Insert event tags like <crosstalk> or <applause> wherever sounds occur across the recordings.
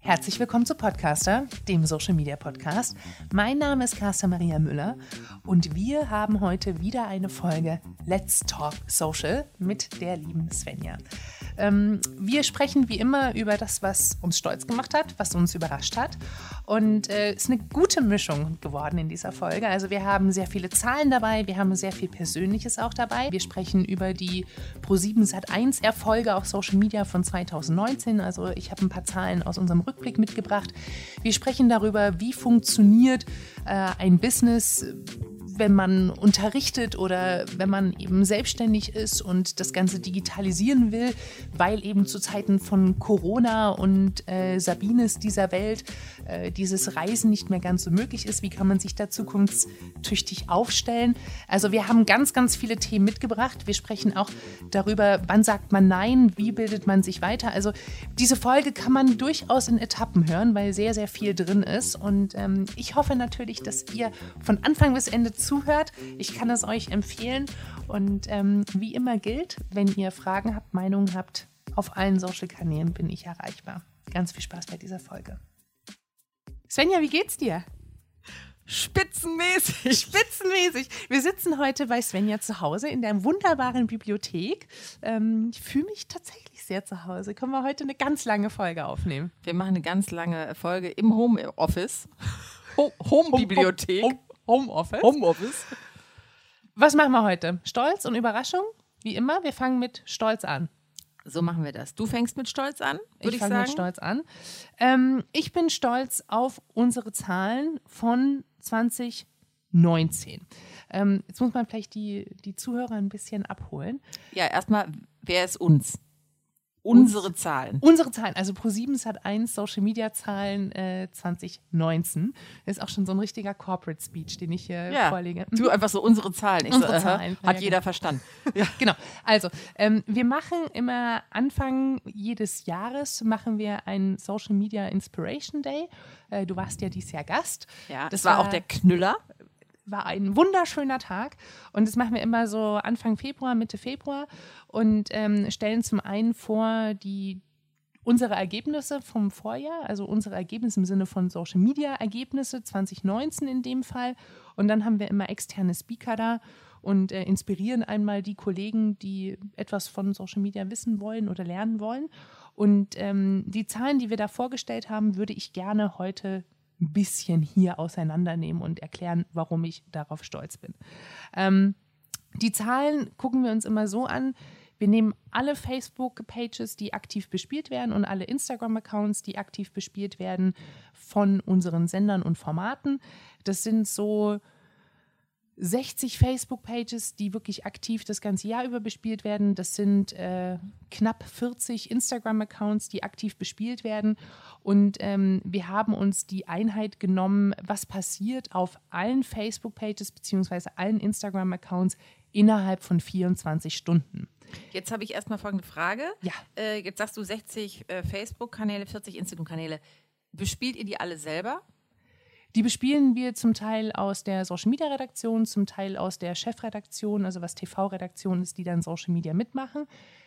Herzlich willkommen zu Podcaster, dem Social Media Podcast. Mein Name ist Carsten Maria Müller und wir haben heute wieder eine Folge Let's Talk Social mit der lieben Svenja. Ähm, wir sprechen wie immer über das, was uns stolz gemacht hat, was uns überrascht hat. Und es äh, ist eine gute Mischung geworden in dieser Folge. Also wir haben sehr viele Zahlen dabei, wir haben sehr viel Persönliches auch dabei. Wir sprechen über die Pro7 Sat1 Erfolge auf Social Media von 2019. Also ich habe ein paar Zahlen aus unserem Rückblick mitgebracht. Wir sprechen darüber, wie funktioniert ein Business wenn man unterrichtet oder wenn man eben selbstständig ist und das Ganze digitalisieren will, weil eben zu Zeiten von Corona und äh, Sabines dieser Welt äh, dieses Reisen nicht mehr ganz so möglich ist. Wie kann man sich da zukunftstüchtig aufstellen? Also wir haben ganz, ganz viele Themen mitgebracht. Wir sprechen auch darüber, wann sagt man Nein, wie bildet man sich weiter. Also diese Folge kann man durchaus in Etappen hören, weil sehr, sehr viel drin ist. Und ähm, ich hoffe natürlich, dass ihr von Anfang bis Ende zuhört. Ich kann es euch empfehlen. Und ähm, wie immer gilt, wenn ihr Fragen habt, Meinungen habt, auf allen Social-Kanälen bin ich erreichbar. Ganz viel Spaß bei dieser Folge. Svenja, wie geht's dir? Spitzenmäßig. <laughs> Spitzenmäßig. Wir sitzen heute bei Svenja zu Hause in der wunderbaren Bibliothek. Ähm, ich fühle mich tatsächlich sehr zu Hause. Können wir heute eine ganz lange Folge aufnehmen? Wir machen eine ganz lange Folge im Homeoffice. Home-Bibliothek. Home, Home, Homeoffice. Homeoffice. Was machen wir heute? Stolz und Überraschung? Wie immer, wir fangen mit Stolz an. So machen wir das. Du fängst mit Stolz an, würde ich, ich fange mit Stolz an. Ähm, ich bin stolz auf unsere Zahlen von 2019. Ähm, jetzt muss man vielleicht die, die Zuhörer ein bisschen abholen. Ja, erstmal, wer ist uns? Unsere uns, Zahlen. Unsere Zahlen. Also Pro7 hat 1 Social Media Zahlen äh, 2019. Das ist auch schon so ein richtiger Corporate Speech, den ich hier ja, vorlege. Du einfach so unsere Zahlen. Ich unsere so, Zahlen. Hat ja, jeder genau. verstanden. <laughs> Ja. genau. Also, ähm, wir machen immer Anfang jedes Jahres machen wir einen Social Media Inspiration Day. Äh, du warst ja dieses Jahr Gast. Ja, das war, war auch der Knüller war ein wunderschöner Tag und das machen wir immer so Anfang Februar, Mitte Februar und ähm, stellen zum einen vor die unsere Ergebnisse vom Vorjahr, also unsere Ergebnisse im Sinne von Social Media Ergebnisse 2019 in dem Fall und dann haben wir immer externe Speaker da und äh, inspirieren einmal die Kollegen, die etwas von Social Media wissen wollen oder lernen wollen. Und ähm, die Zahlen, die wir da vorgestellt haben, würde ich gerne heute ein bisschen hier auseinandernehmen und erklären, warum ich darauf stolz bin. Ähm, die Zahlen gucken wir uns immer so an. Wir nehmen alle Facebook-Pages, die aktiv bespielt werden und alle Instagram-Accounts, die aktiv bespielt werden von unseren Sendern und Formaten. Das sind so 60 Facebook-Pages, die wirklich aktiv das ganze Jahr über bespielt werden. Das sind äh, knapp 40 Instagram-Accounts, die aktiv bespielt werden. Und ähm, wir haben uns die Einheit genommen, was passiert auf allen Facebook-Pages bzw. allen Instagram-Accounts innerhalb von 24 Stunden. Jetzt habe ich erstmal folgende Frage. Ja. Äh, jetzt sagst du 60 äh, Facebook-Kanäle, 40 Instagram-Kanäle. Bespielt ihr die alle selber? Die bespielen wir zum Teil aus der Social Media Redaktion, zum Teil aus der Chefredaktion, also was TV-Redaktion ist, die dann Social Media mitmachen.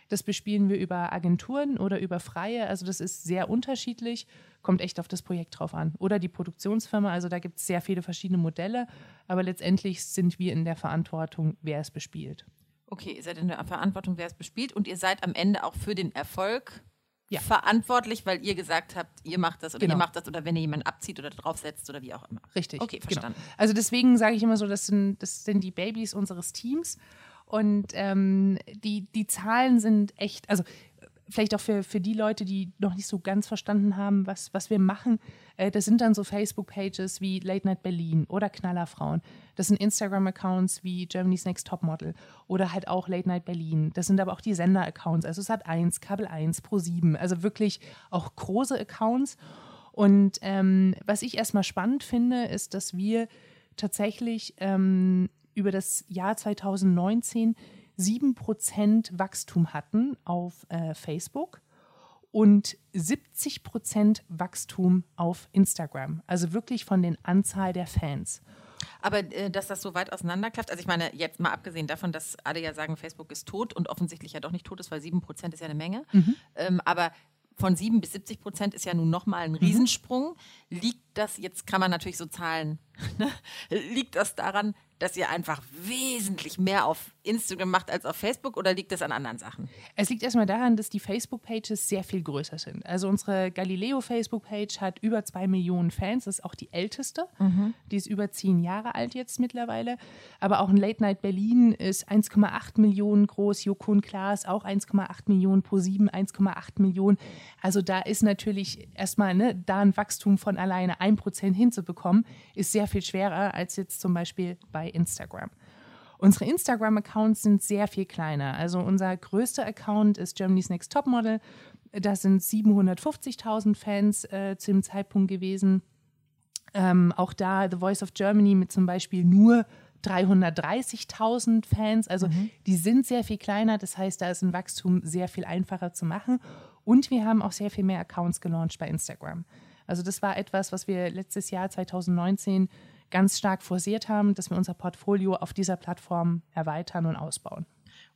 Das bespielen wir über Agenturen oder über Freie. Also das ist sehr unterschiedlich, kommt echt auf das Projekt drauf an. Oder die Produktionsfirma, also da gibt es sehr viele verschiedene Modelle, aber letztendlich sind wir in der Verantwortung, wer es bespielt. Okay, ihr seid in der Verantwortung, wer es bespielt und ihr seid am Ende auch für den Erfolg ja. verantwortlich, weil ihr gesagt habt, ihr macht das oder genau. ihr macht das oder wenn ihr jemanden abzieht oder draufsetzt oder wie auch immer. Richtig. Okay, genau. verstanden. Genau. Also deswegen sage ich immer so, das sind, das sind die Babys unseres Teams und ähm, die, die Zahlen sind echt, also vielleicht auch für, für die Leute, die noch nicht so ganz verstanden haben, was, was wir machen, äh, das sind dann so Facebook-Pages wie Late Night Berlin oder Knallerfrauen. Das sind Instagram-Accounts wie Germany's Next Topmodel oder halt auch Late Night Berlin. Das sind aber auch die Sender-Accounts, also Sat1, Kabel 1, Pro7, also wirklich auch große Accounts. Und ähm, was ich erstmal spannend finde, ist, dass wir tatsächlich ähm, über das Jahr 2019 7% Wachstum hatten auf äh, Facebook und 70% Wachstum auf Instagram. Also wirklich von den Anzahl der Fans. Aber äh, dass das so weit auseinanderklafft, also ich meine, jetzt mal abgesehen davon, dass alle ja sagen, Facebook ist tot und offensichtlich ja doch nicht tot ist, weil 7% ist ja eine Menge. Mhm. Ähm, aber von 7 bis 70 Prozent ist ja nun nochmal ein mhm. Riesensprung. Liegt das, jetzt kann man natürlich so Zahlen, <laughs> ne? liegt das daran, dass ihr einfach wesentlich mehr auf Instagram macht als auf Facebook oder liegt das an anderen Sachen? Es liegt erstmal daran, dass die Facebook-Pages sehr viel größer sind. Also unsere Galileo-Facebook-Page hat über zwei Millionen Fans, das ist auch die älteste. Mhm. Die ist über zehn Jahre alt jetzt mittlerweile. Aber auch ein Late Night Berlin ist 1,8 Millionen groß, Jokun Klaas auch 1,8 Millionen, Pro7 1,8 Millionen. Also da ist natürlich erstmal ne, da ein Wachstum von alleine 1% hinzubekommen, ist sehr viel schwerer als jetzt zum Beispiel bei Instagram. Unsere Instagram-Accounts sind sehr viel kleiner. Also unser größter Account ist Germany's Next Top Model. Das sind 750.000 Fans äh, zu dem Zeitpunkt gewesen. Ähm, auch da The Voice of Germany mit zum Beispiel nur 330.000 Fans. Also mhm. die sind sehr viel kleiner. Das heißt, da ist ein Wachstum sehr viel einfacher zu machen. Und wir haben auch sehr viel mehr Accounts gelauncht bei Instagram. Also das war etwas, was wir letztes Jahr 2019 ganz stark forciert haben, dass wir unser Portfolio auf dieser Plattform erweitern und ausbauen.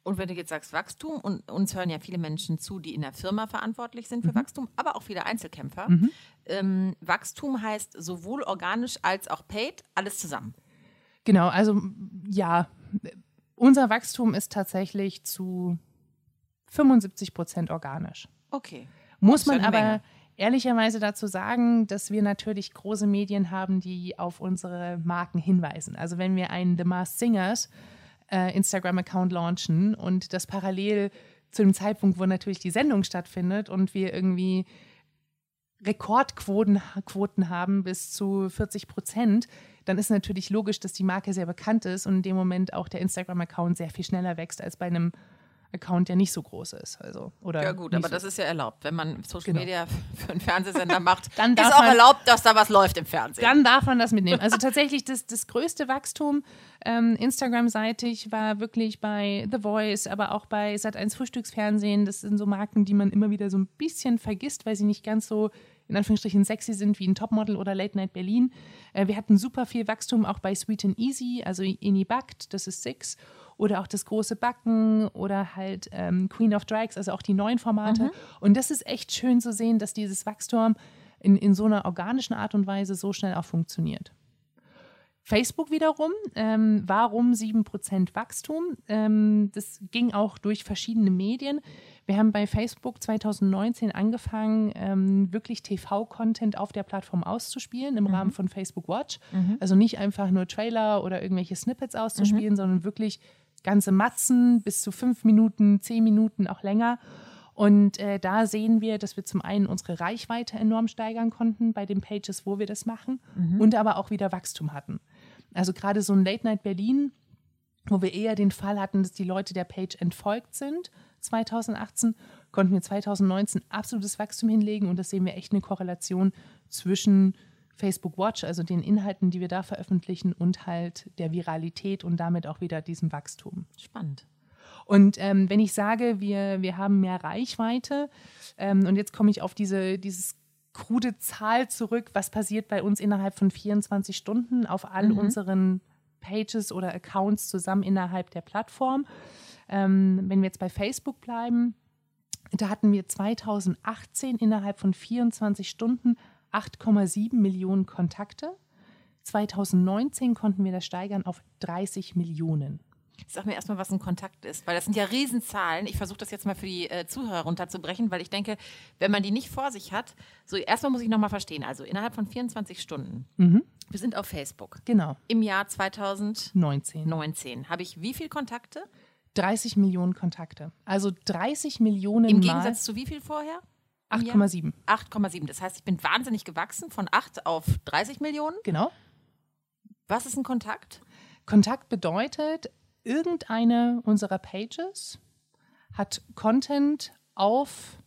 Und wenn du jetzt sagst Wachstum, und uns hören ja viele Menschen zu, die in der Firma verantwortlich sind für mhm. Wachstum, aber auch viele Einzelkämpfer. Mhm. Ähm, Wachstum heißt sowohl organisch als auch paid, alles zusammen. Genau, also ja, unser Wachstum ist tatsächlich zu 75 Prozent organisch. Okay. Muss man aber Menge ehrlicherweise dazu sagen, dass wir natürlich große Medien haben, die auf unsere Marken hinweisen. Also wenn wir einen The Masked Singers äh, Instagram-Account launchen und das parallel zu dem Zeitpunkt, wo natürlich die Sendung stattfindet und wir irgendwie Rekordquoten Quoten haben bis zu 40 Prozent, dann ist natürlich logisch, dass die Marke sehr bekannt ist und in dem Moment auch der Instagram-Account sehr viel schneller wächst als bei einem Account, der nicht so groß ist. Also, oder ja gut, aber so das ist ja erlaubt. Wenn man Social genau. Media für einen Fernsehsender <laughs> macht, dann ist auch man, erlaubt, dass da was läuft im Fernsehen. Dann darf man das mitnehmen. Also tatsächlich das, das größte Wachstum ähm, Instagram-seitig war wirklich bei The Voice, aber auch bei Sat1 Frühstücksfernsehen. Das sind so Marken, die man immer wieder so ein bisschen vergisst, weil sie nicht ganz so in Anführungsstrichen sexy sind wie ein Topmodel oder Late Night Berlin. Äh, wir hatten super viel Wachstum auch bei Sweet and Easy, also Ini Backt, das ist Six oder auch das große Backen oder halt ähm, Queen of Drags, also auch die neuen Formate. Mhm. Und das ist echt schön zu sehen, dass dieses Wachstum in, in so einer organischen Art und Weise so schnell auch funktioniert. Facebook wiederum, ähm, warum 7% Wachstum? Ähm, das ging auch durch verschiedene Medien. Wir haben bei Facebook 2019 angefangen, ähm, wirklich TV-Content auf der Plattform auszuspielen im mhm. Rahmen von Facebook Watch. Mhm. Also nicht einfach nur Trailer oder irgendwelche Snippets auszuspielen, mhm. sondern wirklich ganze Matzen bis zu fünf Minuten, zehn Minuten, auch länger. Und äh, da sehen wir, dass wir zum einen unsere Reichweite enorm steigern konnten bei den Pages, wo wir das machen, mhm. und aber auch wieder Wachstum hatten. Also gerade so ein Late Night Berlin, wo wir eher den Fall hatten, dass die Leute der Page entfolgt sind, 2018, konnten wir 2019 absolutes Wachstum hinlegen und das sehen wir echt eine Korrelation zwischen Facebook Watch, also den Inhalten, die wir da veröffentlichen und halt der Viralität und damit auch wieder diesem Wachstum. Spannend. Und ähm, wenn ich sage, wir, wir haben mehr Reichweite, ähm, und jetzt komme ich auf diese, dieses krude Zahl zurück, was passiert bei uns innerhalb von 24 Stunden auf all mhm. unseren Pages oder Accounts zusammen innerhalb der Plattform. Ähm, wenn wir jetzt bei Facebook bleiben, da hatten wir 2018 innerhalb von 24 Stunden 8,7 Millionen Kontakte. 2019 konnten wir das steigern auf 30 Millionen. Sag mir erstmal, was ein Kontakt ist, weil das sind ja Riesenzahlen. Ich versuche das jetzt mal für die äh, Zuhörer runterzubrechen, weil ich denke, wenn man die nicht vor sich hat, so erstmal muss ich nochmal verstehen. Also innerhalb von 24 Stunden. Mhm. Wir sind auf Facebook. Genau. Im Jahr 2019 19. habe ich wie viele Kontakte? 30 Millionen Kontakte. Also 30 Millionen. Im Gegensatz zu wie viel vorher? 8,7. 8,7. Das heißt, ich bin wahnsinnig gewachsen von 8 auf 30 Millionen. Genau. Was ist ein Kontakt? Kontakt bedeutet, irgendeine unserer Pages hat Content auf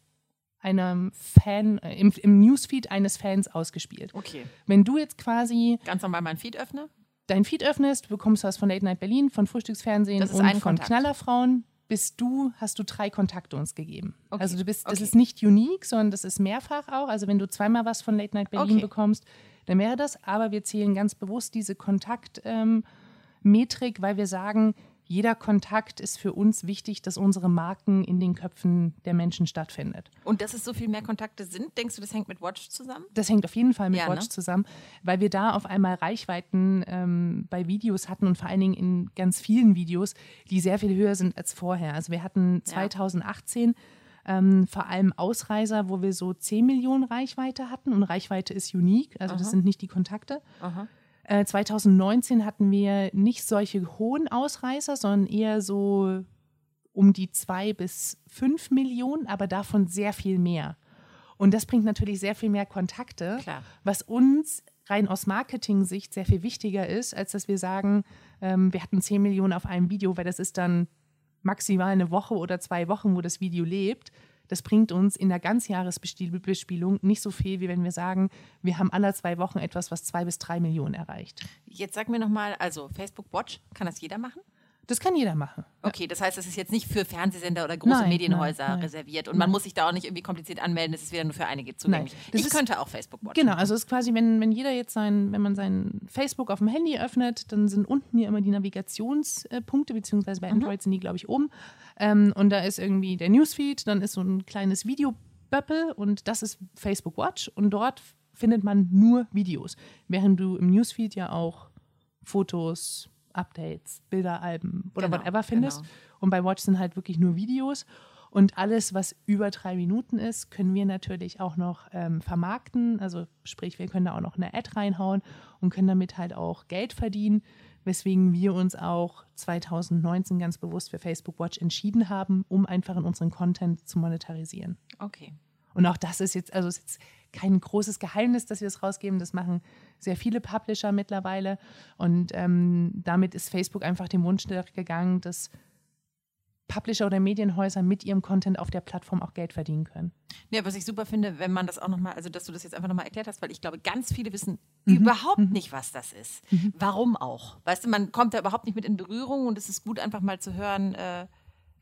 einem Fan, äh, im, im, Newsfeed eines Fans ausgespielt. Okay. Wenn du jetzt quasi. Ganz normal meinen Feed öffne? Dein Feed öffnest, bekommst du was von Late Night Berlin, von Frühstücksfernsehen und von Kontakt. Knallerfrauen bist du, hast du drei Kontakte uns gegeben. Okay, Also du bist, das okay. ist nicht unique, sondern das ist mehrfach auch. Also wenn du zweimal was von Late Night Berlin Okay. bekommst, dann wäre das. Aber wir zählen ganz bewusst diese Kontaktmetrik, ähm, weil wir sagen, jeder Kontakt ist für uns wichtig, dass unsere Marken in den Köpfen der Menschen stattfindet. Und dass es so viel mehr Kontakte sind, denkst du, das hängt mit Watch zusammen? Das hängt auf jeden Fall mit Ja, Watch ne? zusammen, weil wir da auf einmal Reichweiten ähm, bei Videos hatten und vor allen Dingen in ganz vielen Videos, die sehr viel höher sind als vorher. Also wir hatten 2018 ähm, vor allem Ausreißer, wo wir so 10 Millionen Reichweite hatten und Reichweite ist unique, also das sind nicht die Kontakte. Äh, 2019 hatten wir nicht solche hohen Ausreißer, sondern eher so um die zwei bis fünf Millionen, aber davon sehr viel mehr. Und das bringt natürlich sehr viel mehr Kontakte, Klar. was uns rein aus Marketing-Sicht sehr viel wichtiger ist, als dass wir sagen, ähm, wir hatten 10 Millionen auf einem Video, weil das ist dann maximal eine Woche oder zwei Wochen, wo das Video lebt. Das bringt uns in der Ganzjahresbespielung nicht so viel, wie wenn wir sagen, wir haben alle zwei Wochen etwas, was zwei bis drei Millionen erreicht. Jetzt sag mir nochmal, also Facebook Watch, kann das jeder machen? Das kann jeder machen. Okay, das heißt, es ist jetzt nicht für Fernsehsender oder große Nein, Medienhäuser nein, nein. reserviert und man muss sich da auch nicht irgendwie kompliziert anmelden, es ist wieder nur für einige zugänglich. das ich ist- könnte auch Facebook Watch. Genau, also es ist quasi, wenn, wenn jeder jetzt sein, wenn man sein Facebook auf dem Handy öffnet, dann sind unten hier immer die Navigationspunkte, beziehungsweise bei Android sind die, glaube ich, oben. Ähm, und da ist irgendwie der Newsfeed, dann ist so ein kleines Videoböppel und das ist Facebook Watch und dort findet man nur Videos, während du im Newsfeed ja auch Fotos, Updates, Bilder, Alben oder Genau, whatever findest. genau. Und bei Watch sind halt wirklich nur Videos. Und alles, was über drei Minuten ist, können wir natürlich auch noch ähm, vermarkten. Also sprich, wir können da auch noch eine Ad reinhauen und können damit halt auch Geld verdienen, weswegen wir uns auch 2019 ganz bewusst für Facebook Watch entschieden haben, um einfach in unseren Content zu monetarisieren. Okay. Und auch das ist jetzt, also ist jetzt kein großes Geheimnis, dass wir das rausgeben. Das machen sehr viele Publisher mittlerweile. Und ähm, damit ist Facebook einfach dem Wunsch gegangen, dass Publisher oder Medienhäuser mit ihrem Content auf der Plattform auch Geld verdienen können. Ja, was ich super finde, wenn man das auch nochmal, also dass du das jetzt einfach nochmal erklärt hast, weil ich glaube, ganz viele wissen Mhm. überhaupt nicht, was das ist. Warum auch? Weißt du, man kommt da überhaupt nicht mit in Berührung und es ist gut, einfach mal zu hören, äh,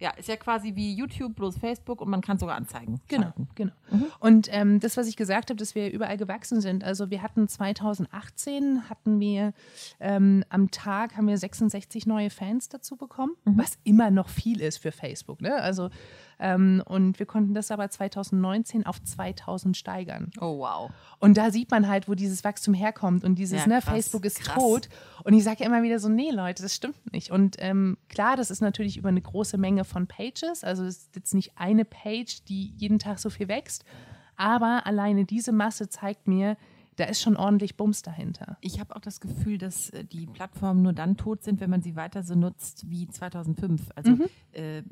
ja, ist ja quasi wie YouTube, bloß Facebook und man kann sogar Anzeigen. Genau, schalten. genau. Und ähm, das, was ich gesagt habe, dass wir überall gewachsen sind. Also wir hatten 2018 hatten wir ähm, am Tag haben wir 66 neue Fans dazu bekommen, was immer noch viel ist für Facebook. Ne? Also ähm, und wir konnten das aber 2019 auf 2000 steigern. Oh, wow. Und da sieht man halt, wo dieses Wachstum herkommt und dieses, Ja, ne, krass, Facebook ist krass. tot. Und ich sage ja immer wieder so, nee, Leute, das stimmt nicht. Und ähm, klar, das ist natürlich über eine große Menge von Pages. Also es ist jetzt nicht eine Page, die jeden Tag so viel wächst. Aber alleine diese Masse zeigt mir, da ist schon ordentlich Bums dahinter. Ich habe auch das Gefühl, dass äh, die Plattformen nur dann tot sind, wenn man sie weiter so nutzt wie 2005. Also Mhm. äh,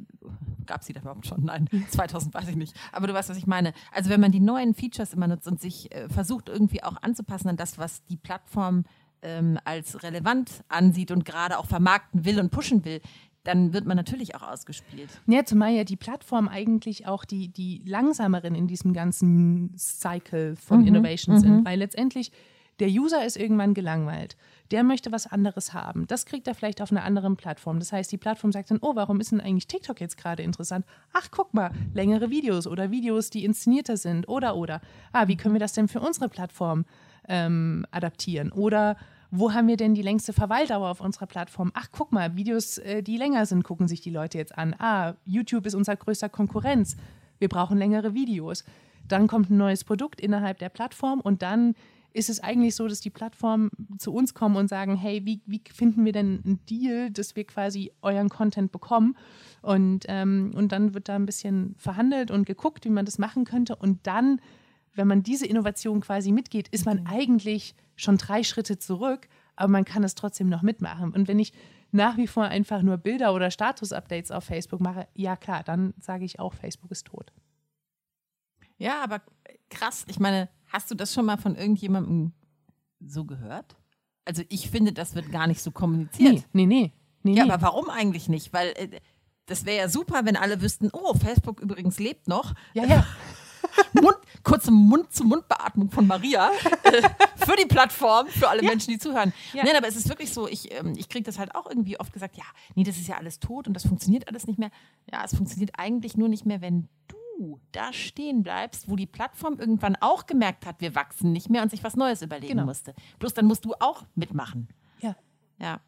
gab es die da überhaupt schon? Nein, <laughs> 2000 weiß ich nicht. Aber du weißt, was ich meine. Also wenn man die neuen Features immer nutzt und sich äh, versucht irgendwie auch anzupassen an das, was die Plattform ähm, als relevant ansieht und gerade auch vermarkten will und pushen will, dann wird man natürlich auch ausgespielt. Ja, zumal ja die Plattform eigentlich auch die, die langsameren in diesem ganzen Cycle von Innovation sind. Weil letztendlich der User ist irgendwann gelangweilt. Der möchte was anderes haben. Das kriegt er vielleicht auf einer anderen Plattform. Das heißt, die Plattform sagt dann, oh, warum ist denn eigentlich TikTok jetzt gerade interessant? Ach, guck mal, längere Videos oder Videos, die inszenierter sind oder, oder. Ah, wie können wir das denn für unsere Plattform ähm, adaptieren? Oder wo haben wir denn die längste Verweildauer auf unserer Plattform? Ach, guck mal, Videos, äh, die länger sind, gucken sich die Leute jetzt an. Ah, YouTube ist unser größter Konkurrenz. Wir brauchen längere Videos. Dann kommt ein neues Produkt innerhalb der Plattform und dann ist es eigentlich so, dass die Plattformen zu uns kommen und sagen, hey, wie, wie finden wir denn einen Deal, dass wir quasi euren Content bekommen? Und, ähm, und dann wird da ein bisschen verhandelt und geguckt, wie man das machen könnte. Und dann, wenn man diese Innovation quasi mitgeht, ist man eigentlich schon drei Schritte zurück, aber man kann es trotzdem noch mitmachen. Und wenn ich nach wie vor einfach nur Bilder oder Status-Updates auf Facebook mache, ja klar, dann sage ich auch, Facebook ist tot. Ja, aber krass. Ich meine, hast du das schon mal von irgendjemandem so gehört? Also ich finde, das wird gar nicht so kommuniziert. Nee, nee, nee. nee, Ja, nee. aber warum eigentlich nicht? Weil äh, das wäre ja super, wenn alle wüssten, oh, Facebook übrigens lebt noch. ja, ja. <laughs> Mund, kurze Mund-zu-Mund-Beatmung von Maria äh, für die Plattform, für alle ja. Menschen, die zuhören. Ja. Nein, aber es ist wirklich so, ich, ähm, ich kriege das halt auch irgendwie oft gesagt, ja, nee, das ist ja alles tot und das funktioniert alles nicht mehr. Ja, es funktioniert eigentlich nur nicht mehr, wenn du da stehen bleibst, wo die Plattform irgendwann auch gemerkt hat, wir wachsen nicht mehr und sich was Neues überlegen genau. musste. Bloß dann musst du auch mitmachen. Ja. Ja.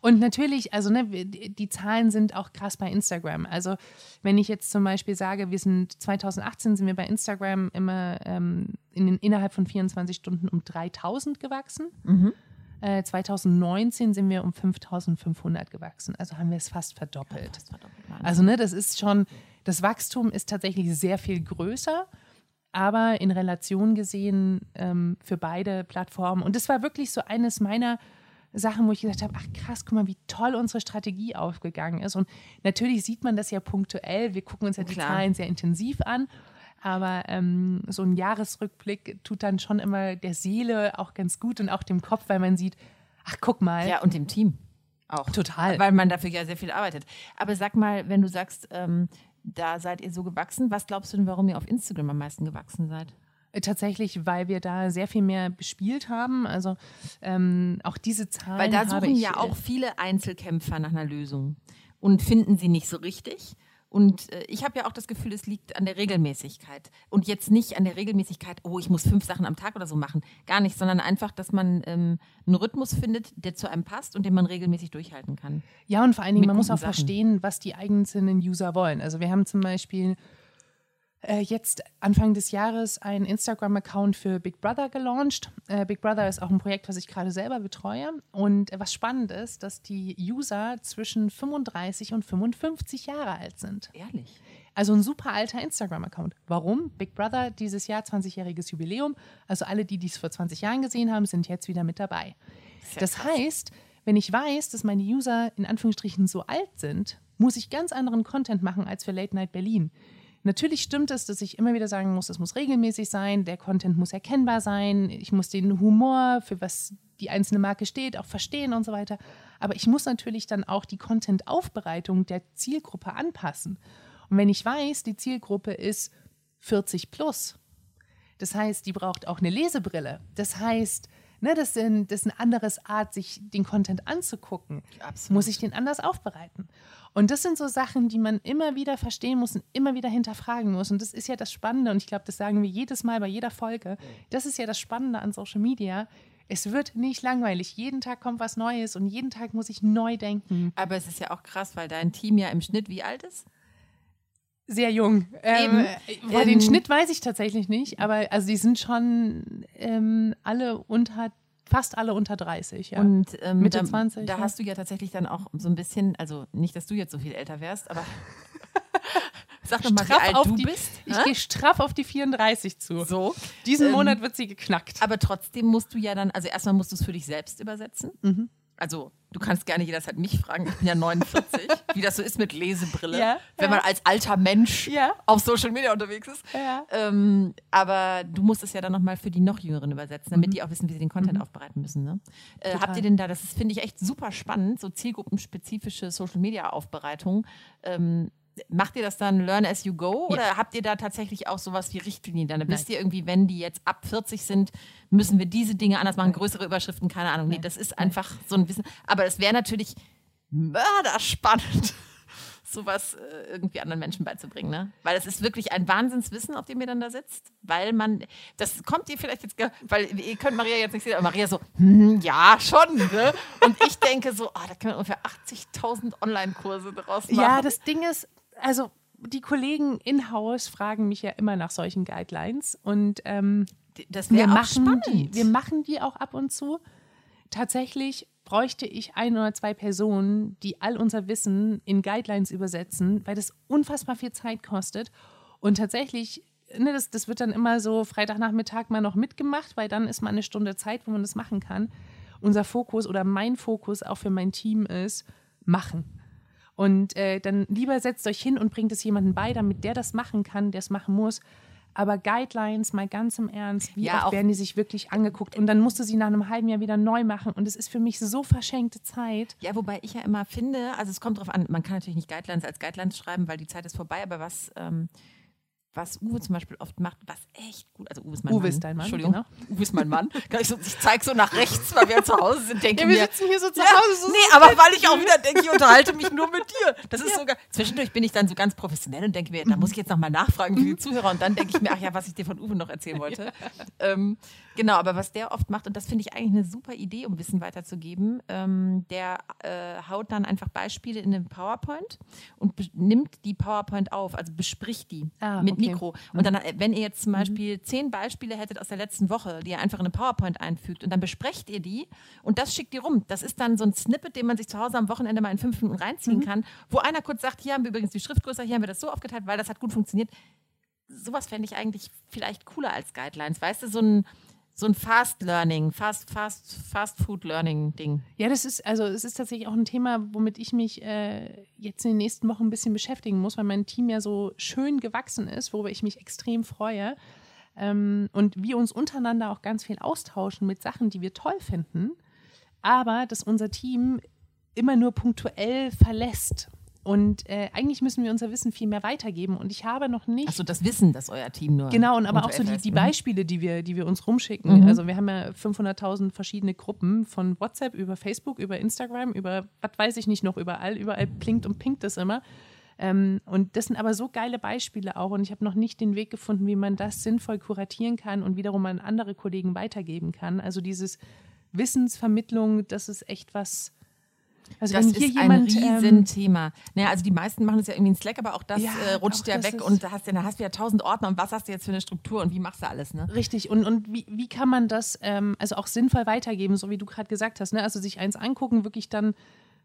Und natürlich, also ne, die Zahlen sind auch krass bei Instagram. Also wenn ich jetzt zum Beispiel sage, wir sind 2018 sind wir bei Instagram immer ähm, in, innerhalb von 24 Stunden um 3000 gewachsen. Mhm. Äh, 2019 sind wir um 5500 gewachsen. Also haben wir es fast verdoppelt. Ja, fast verdoppelt also ne, das ist schon, das Wachstum ist tatsächlich sehr viel größer aber in Relation gesehen ähm, für beide Plattformen. Und das war wirklich so eines meiner Sachen, wo ich gesagt habe, ach krass, guck mal, wie toll unsere Strategie aufgegangen ist. Und natürlich sieht man das ja punktuell. Wir gucken uns ja die Klar. Zahlen sehr intensiv an. Aber ähm, so ein Jahresrückblick tut dann schon immer der Seele auch ganz gut und auch dem Kopf, weil man sieht, ach guck mal. Ja, und dem Team auch. Total. Weil man dafür ja sehr viel arbeitet. Aber sag mal, wenn du sagst, ähm, da seid ihr so gewachsen, was glaubst du denn, warum ihr auf Instagram am meisten gewachsen seid? Tatsächlich, weil wir da sehr viel mehr bespielt haben. Also ähm, auch diese Zahlen. Weil da suchen ich, ja auch viele Einzelkämpfer nach einer Lösung und finden sie nicht so richtig. Und äh, ich habe ja auch das Gefühl, es liegt an der Regelmäßigkeit. Und jetzt nicht an der Regelmäßigkeit, oh, ich muss fünf Sachen am Tag oder so machen. Gar nicht, sondern einfach, dass man ähm, einen Rhythmus findet, der zu einem passt und den man regelmäßig durchhalten kann. Ja, und vor allen Dingen, man muss auch Sachen. verstehen, was die einzelnen User wollen. Also wir haben zum Beispiel äh, jetzt Anfang des Jahres einen Instagram-Account für Big Brother gelauncht. Äh, Big Brother ist auch ein Projekt, was ich gerade selber betreue. Und was spannend ist, dass die User zwischen 35 und 55 Jahre alt sind. Ehrlich? Also ein super alter Instagram-Account. Warum? Big Brother dieses Jahr 20-jähriges Jubiläum. Also alle, die dies vor 20 Jahren gesehen haben, sind jetzt wieder mit dabei. Das krass. heißt, wenn ich weiß, dass meine User in Anführungsstrichen so alt sind, muss ich ganz anderen Content machen als für Late Night Berlin. Natürlich stimmt es, dass ich immer wieder sagen muss, es muss regelmäßig sein, der Content muss erkennbar sein, ich muss den Humor, für was die einzelne Marke steht, auch verstehen und so weiter. Aber ich muss natürlich dann auch die Content-Aufbereitung der Zielgruppe anpassen. Und wenn ich weiß, die Zielgruppe ist 40 plus, das heißt, die braucht auch eine Lesebrille. Das heißt, ne, das, sind, das ist eine andere Art, sich den Content anzugucken. Absolut. Muss ich den anders aufbereiten. Und das sind so Sachen, die man immer wieder verstehen muss und immer wieder hinterfragen muss. Und das ist ja das Spannende. Und ich glaube, das sagen wir jedes Mal bei jeder Folge. Das ist ja das Spannende an Social Media. Es wird nicht langweilig. Jeden Tag kommt was Neues und jeden Tag muss ich neu denken. Aber es ist ja auch krass, weil dein Team ja im Schnitt wie alt ist? Sehr jung. Ähm, ähm, den Schnitt weiß ich tatsächlich nicht, aber also die sind schon ähm, alle unter fast alle unter 30, ja. Und ähm, Mitte da, 20. Da ja. hast du ja tatsächlich dann auch so ein bisschen, also nicht, dass du jetzt so viel älter wärst, aber <laughs> sag doch mal, wie alt du die, bist. Ich gehe straff auf die 34 zu. So. Diesen ähm, Monat wird sie geknackt. Aber trotzdem musst du ja dann, also erstmal musst du es für dich selbst übersetzen. Mhm also du kannst gerne jederzeit mich fragen, ich bin ja 49, <laughs> wie das so ist mit Lesebrille, ja, wenn ja. man als alter Mensch ja. auf Social Media unterwegs ist. Ähm, aber du musst es ja dann nochmal für die noch Jüngeren übersetzen, damit mhm. die auch wissen, wie sie den Content mhm. aufbereiten müssen. Ne? Äh, habt ihr denn da, das finde ich echt super spannend, so zielgruppenspezifische Social Media Aufbereitung. Ähm, macht ihr das dann Learn as you go ja. oder habt ihr da tatsächlich auch sowas wie Richtlinien? Dann wisst ihr irgendwie, wenn die jetzt ab 40 sind, müssen wir diese Dinge anders machen, größere Überschriften, keine Ahnung. Nee, das ist einfach so ein Wissen. Aber es wäre natürlich mörderspannend, <laughs> sowas äh, irgendwie anderen Menschen beizubringen, ne? Weil es ist wirklich ein Wahnsinnswissen, auf dem ihr dann da sitzt, weil man, das kommt ihr vielleicht jetzt, weil ihr könnt Maria jetzt nicht sehen, aber Maria so, hm, ja, schon, ne? Und ich denke so, oh, da können wir ungefähr 80.000 Online-Kurse daraus machen. Ja, das Ding ist, also die Kollegen in-house fragen mich ja immer nach solchen Guidelines und ähm, das wir machen spannend. die, wir machen die auch ab und zu. Tatsächlich bräuchte ich ein oder zwei Personen, die all unser Wissen in Guidelines übersetzen, weil das unfassbar viel Zeit kostet. Und tatsächlich, ne, das, das wird dann immer so Freitagnachmittag mal noch mitgemacht, weil dann ist mal eine Stunde Zeit, wo man das machen kann. Unser Fokus oder mein Fokus auch für mein Team ist, machen. Und äh, dann lieber setzt euch hin und bringt es jemandem bei, damit der das machen kann, der es machen muss. Aber Guidelines, mal ganz im Ernst, wie ja, oft werden die sich wirklich angeguckt? Und dann musst du sie nach einem halben Jahr wieder neu machen. Und es ist für mich so verschenkte Zeit. Ja, wobei ich ja immer finde, also es kommt darauf an, man kann natürlich nicht Guidelines als Guidelines schreiben, weil die Zeit ist vorbei, aber was. Ähm was Uwe zum Beispiel oft macht, was echt gut, also Uwe ist mein Uwe Mann. ist dein Mann, Entschuldigung, genau. Uwe ist mein Mann. Ich, so, ich zeige so nach rechts, weil wir zu Hause sind, denke Ja, wir mir, sitzen hier so zu ja, Hause, so nee, so aber weil ich auch wieder denke, ich unterhalte mich nur mit dir. Das ist sogar, zwischendurch bin ich dann so ganz professionell und denke mir, da muss ich jetzt nochmal nachfragen für die Zuhörer und dann denke ich mir, ach ja, was ich dir von Uwe noch erzählen wollte. <laughs> Ähm, genau, aber was der oft macht, und das finde ich eigentlich eine super Idee, um Wissen weiterzugeben, ähm, der äh, haut dann einfach Beispiele in den PowerPoint und nimmt die PowerPoint auf, also bespricht die Ah, mit okay. Mikro. Und dann, äh, wenn ihr jetzt zum Beispiel zehn Beispiele hättet aus der letzten Woche, die ihr einfach in eine PowerPoint einfügt und dann besprecht ihr die und das schickt ihr rum. Das ist dann so ein Snippet, den man sich zu Hause am Wochenende mal in fünf Minuten reinziehen kann, wo einer kurz sagt, hier haben wir übrigens die Schrift größer, hier haben wir das so aufgeteilt, weil das hat gut funktioniert. Sowas fände ich eigentlich vielleicht cooler als Guidelines. Weißt du, so ein, so ein Fast Learning, Fast, Fast, Fast Food Learning Ding. Ja, das ist, also es ist tatsächlich auch ein Thema, womit ich mich äh, jetzt in den nächsten Wochen ein bisschen beschäftigen muss, weil mein Team ja so schön gewachsen ist, worüber ich mich extrem freue. Ähm, und wir uns untereinander auch ganz viel austauschen mit Sachen, die wir toll finden, aber dass unser Team immer nur punktuell verlässt. Und äh, eigentlich müssen wir unser Wissen viel mehr weitergeben. Und ich habe noch nicht. Achso, das Wissen, dass euer Team nur. Genau, und aber auch so die, die fest- Beispiele, die wir, die wir uns rumschicken. Mhm. Also wir haben ja 500.000 verschiedene Gruppen von WhatsApp über Facebook, über Instagram, über was weiß ich nicht noch, überall. Überall blinkt und pinkt es immer. Ähm, und das sind aber so geile Beispiele auch. Und ich habe noch nicht den Weg gefunden, wie man das sinnvoll kuratieren kann und wiederum an andere Kollegen weitergeben kann. Also dieses Wissensvermittlung, das ist echt was. Also Das ist ein ähm, Riesenthema. naja, also die meisten machen das ja irgendwie in Slack, aber auch das Ja, äh, rutscht ja weg und da hast du, da hast du ja tausend Ordner und was hast du jetzt für eine Struktur und wie machst du alles, ne? Richtig, und, und wie, wie kann man das ähm, also auch sinnvoll weitergeben, so wie du gerade gesagt hast, ne? Also sich eins angucken, wirklich dann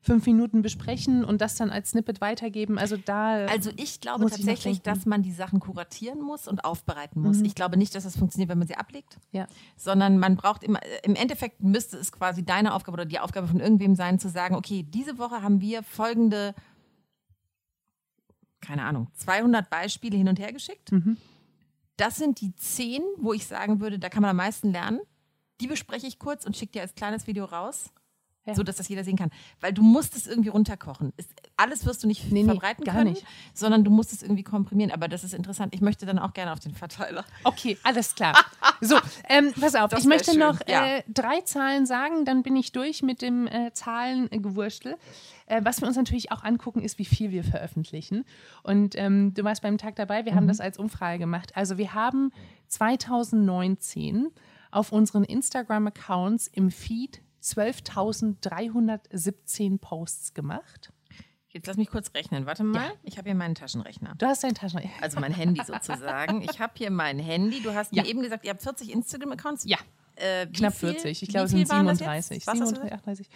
fünf Minuten besprechen und das dann als Snippet weitergeben. Also da. Also ich glaube ich tatsächlich, denken. dass man die Sachen kuratieren muss und aufbereiten muss. Ich glaube nicht, dass das funktioniert, wenn man sie ablegt, ja. sondern man braucht immer, im Endeffekt müsste es quasi deine Aufgabe oder die Aufgabe von irgendwem sein, zu sagen, okay, diese Woche haben wir folgende, keine Ahnung, 200 Beispiele hin und her geschickt. Mhm. Das sind die zehn, wo ich sagen würde, da kann man am meisten lernen. Die bespreche ich kurz und schicke dir als kleines Video raus. Ja. So dass das jeder sehen kann. Weil du musst es irgendwie runterkochen. Es, alles wirst du nicht Nee, nee, verbreiten gar können, nicht. sondern du musst es irgendwie komprimieren. Aber das ist interessant. Ich möchte dann auch gerne auf den Verteiler. Okay, alles klar. <laughs> So, ähm, pass auf, Das ich möchte schön, noch ja. äh, drei Zahlen sagen, dann bin ich durch mit dem äh, Zahlengewurstel. Äh, was wir uns natürlich auch angucken, ist, wie viel wir veröffentlichen. Und ähm, du warst beim Tag dabei, wir Mhm. haben das als Umfrage gemacht. Also wir haben 2019 auf unseren Instagram-Accounts im Feed 12.317 Posts gemacht. Jetzt lass mich kurz rechnen. Warte mal. Ich habe hier meinen Taschenrechner. Du hast deinen Taschenrechner. <laughs> Also mein Handy sozusagen. Ich habe hier mein Handy. Du hast Ja. mir eben gesagt, ihr habt 40 Instagram-Accounts. Ja, Äh, knapp viel- 40. Ich glaube, es sind waren das 37. jetzt? Was hast du 37, 38.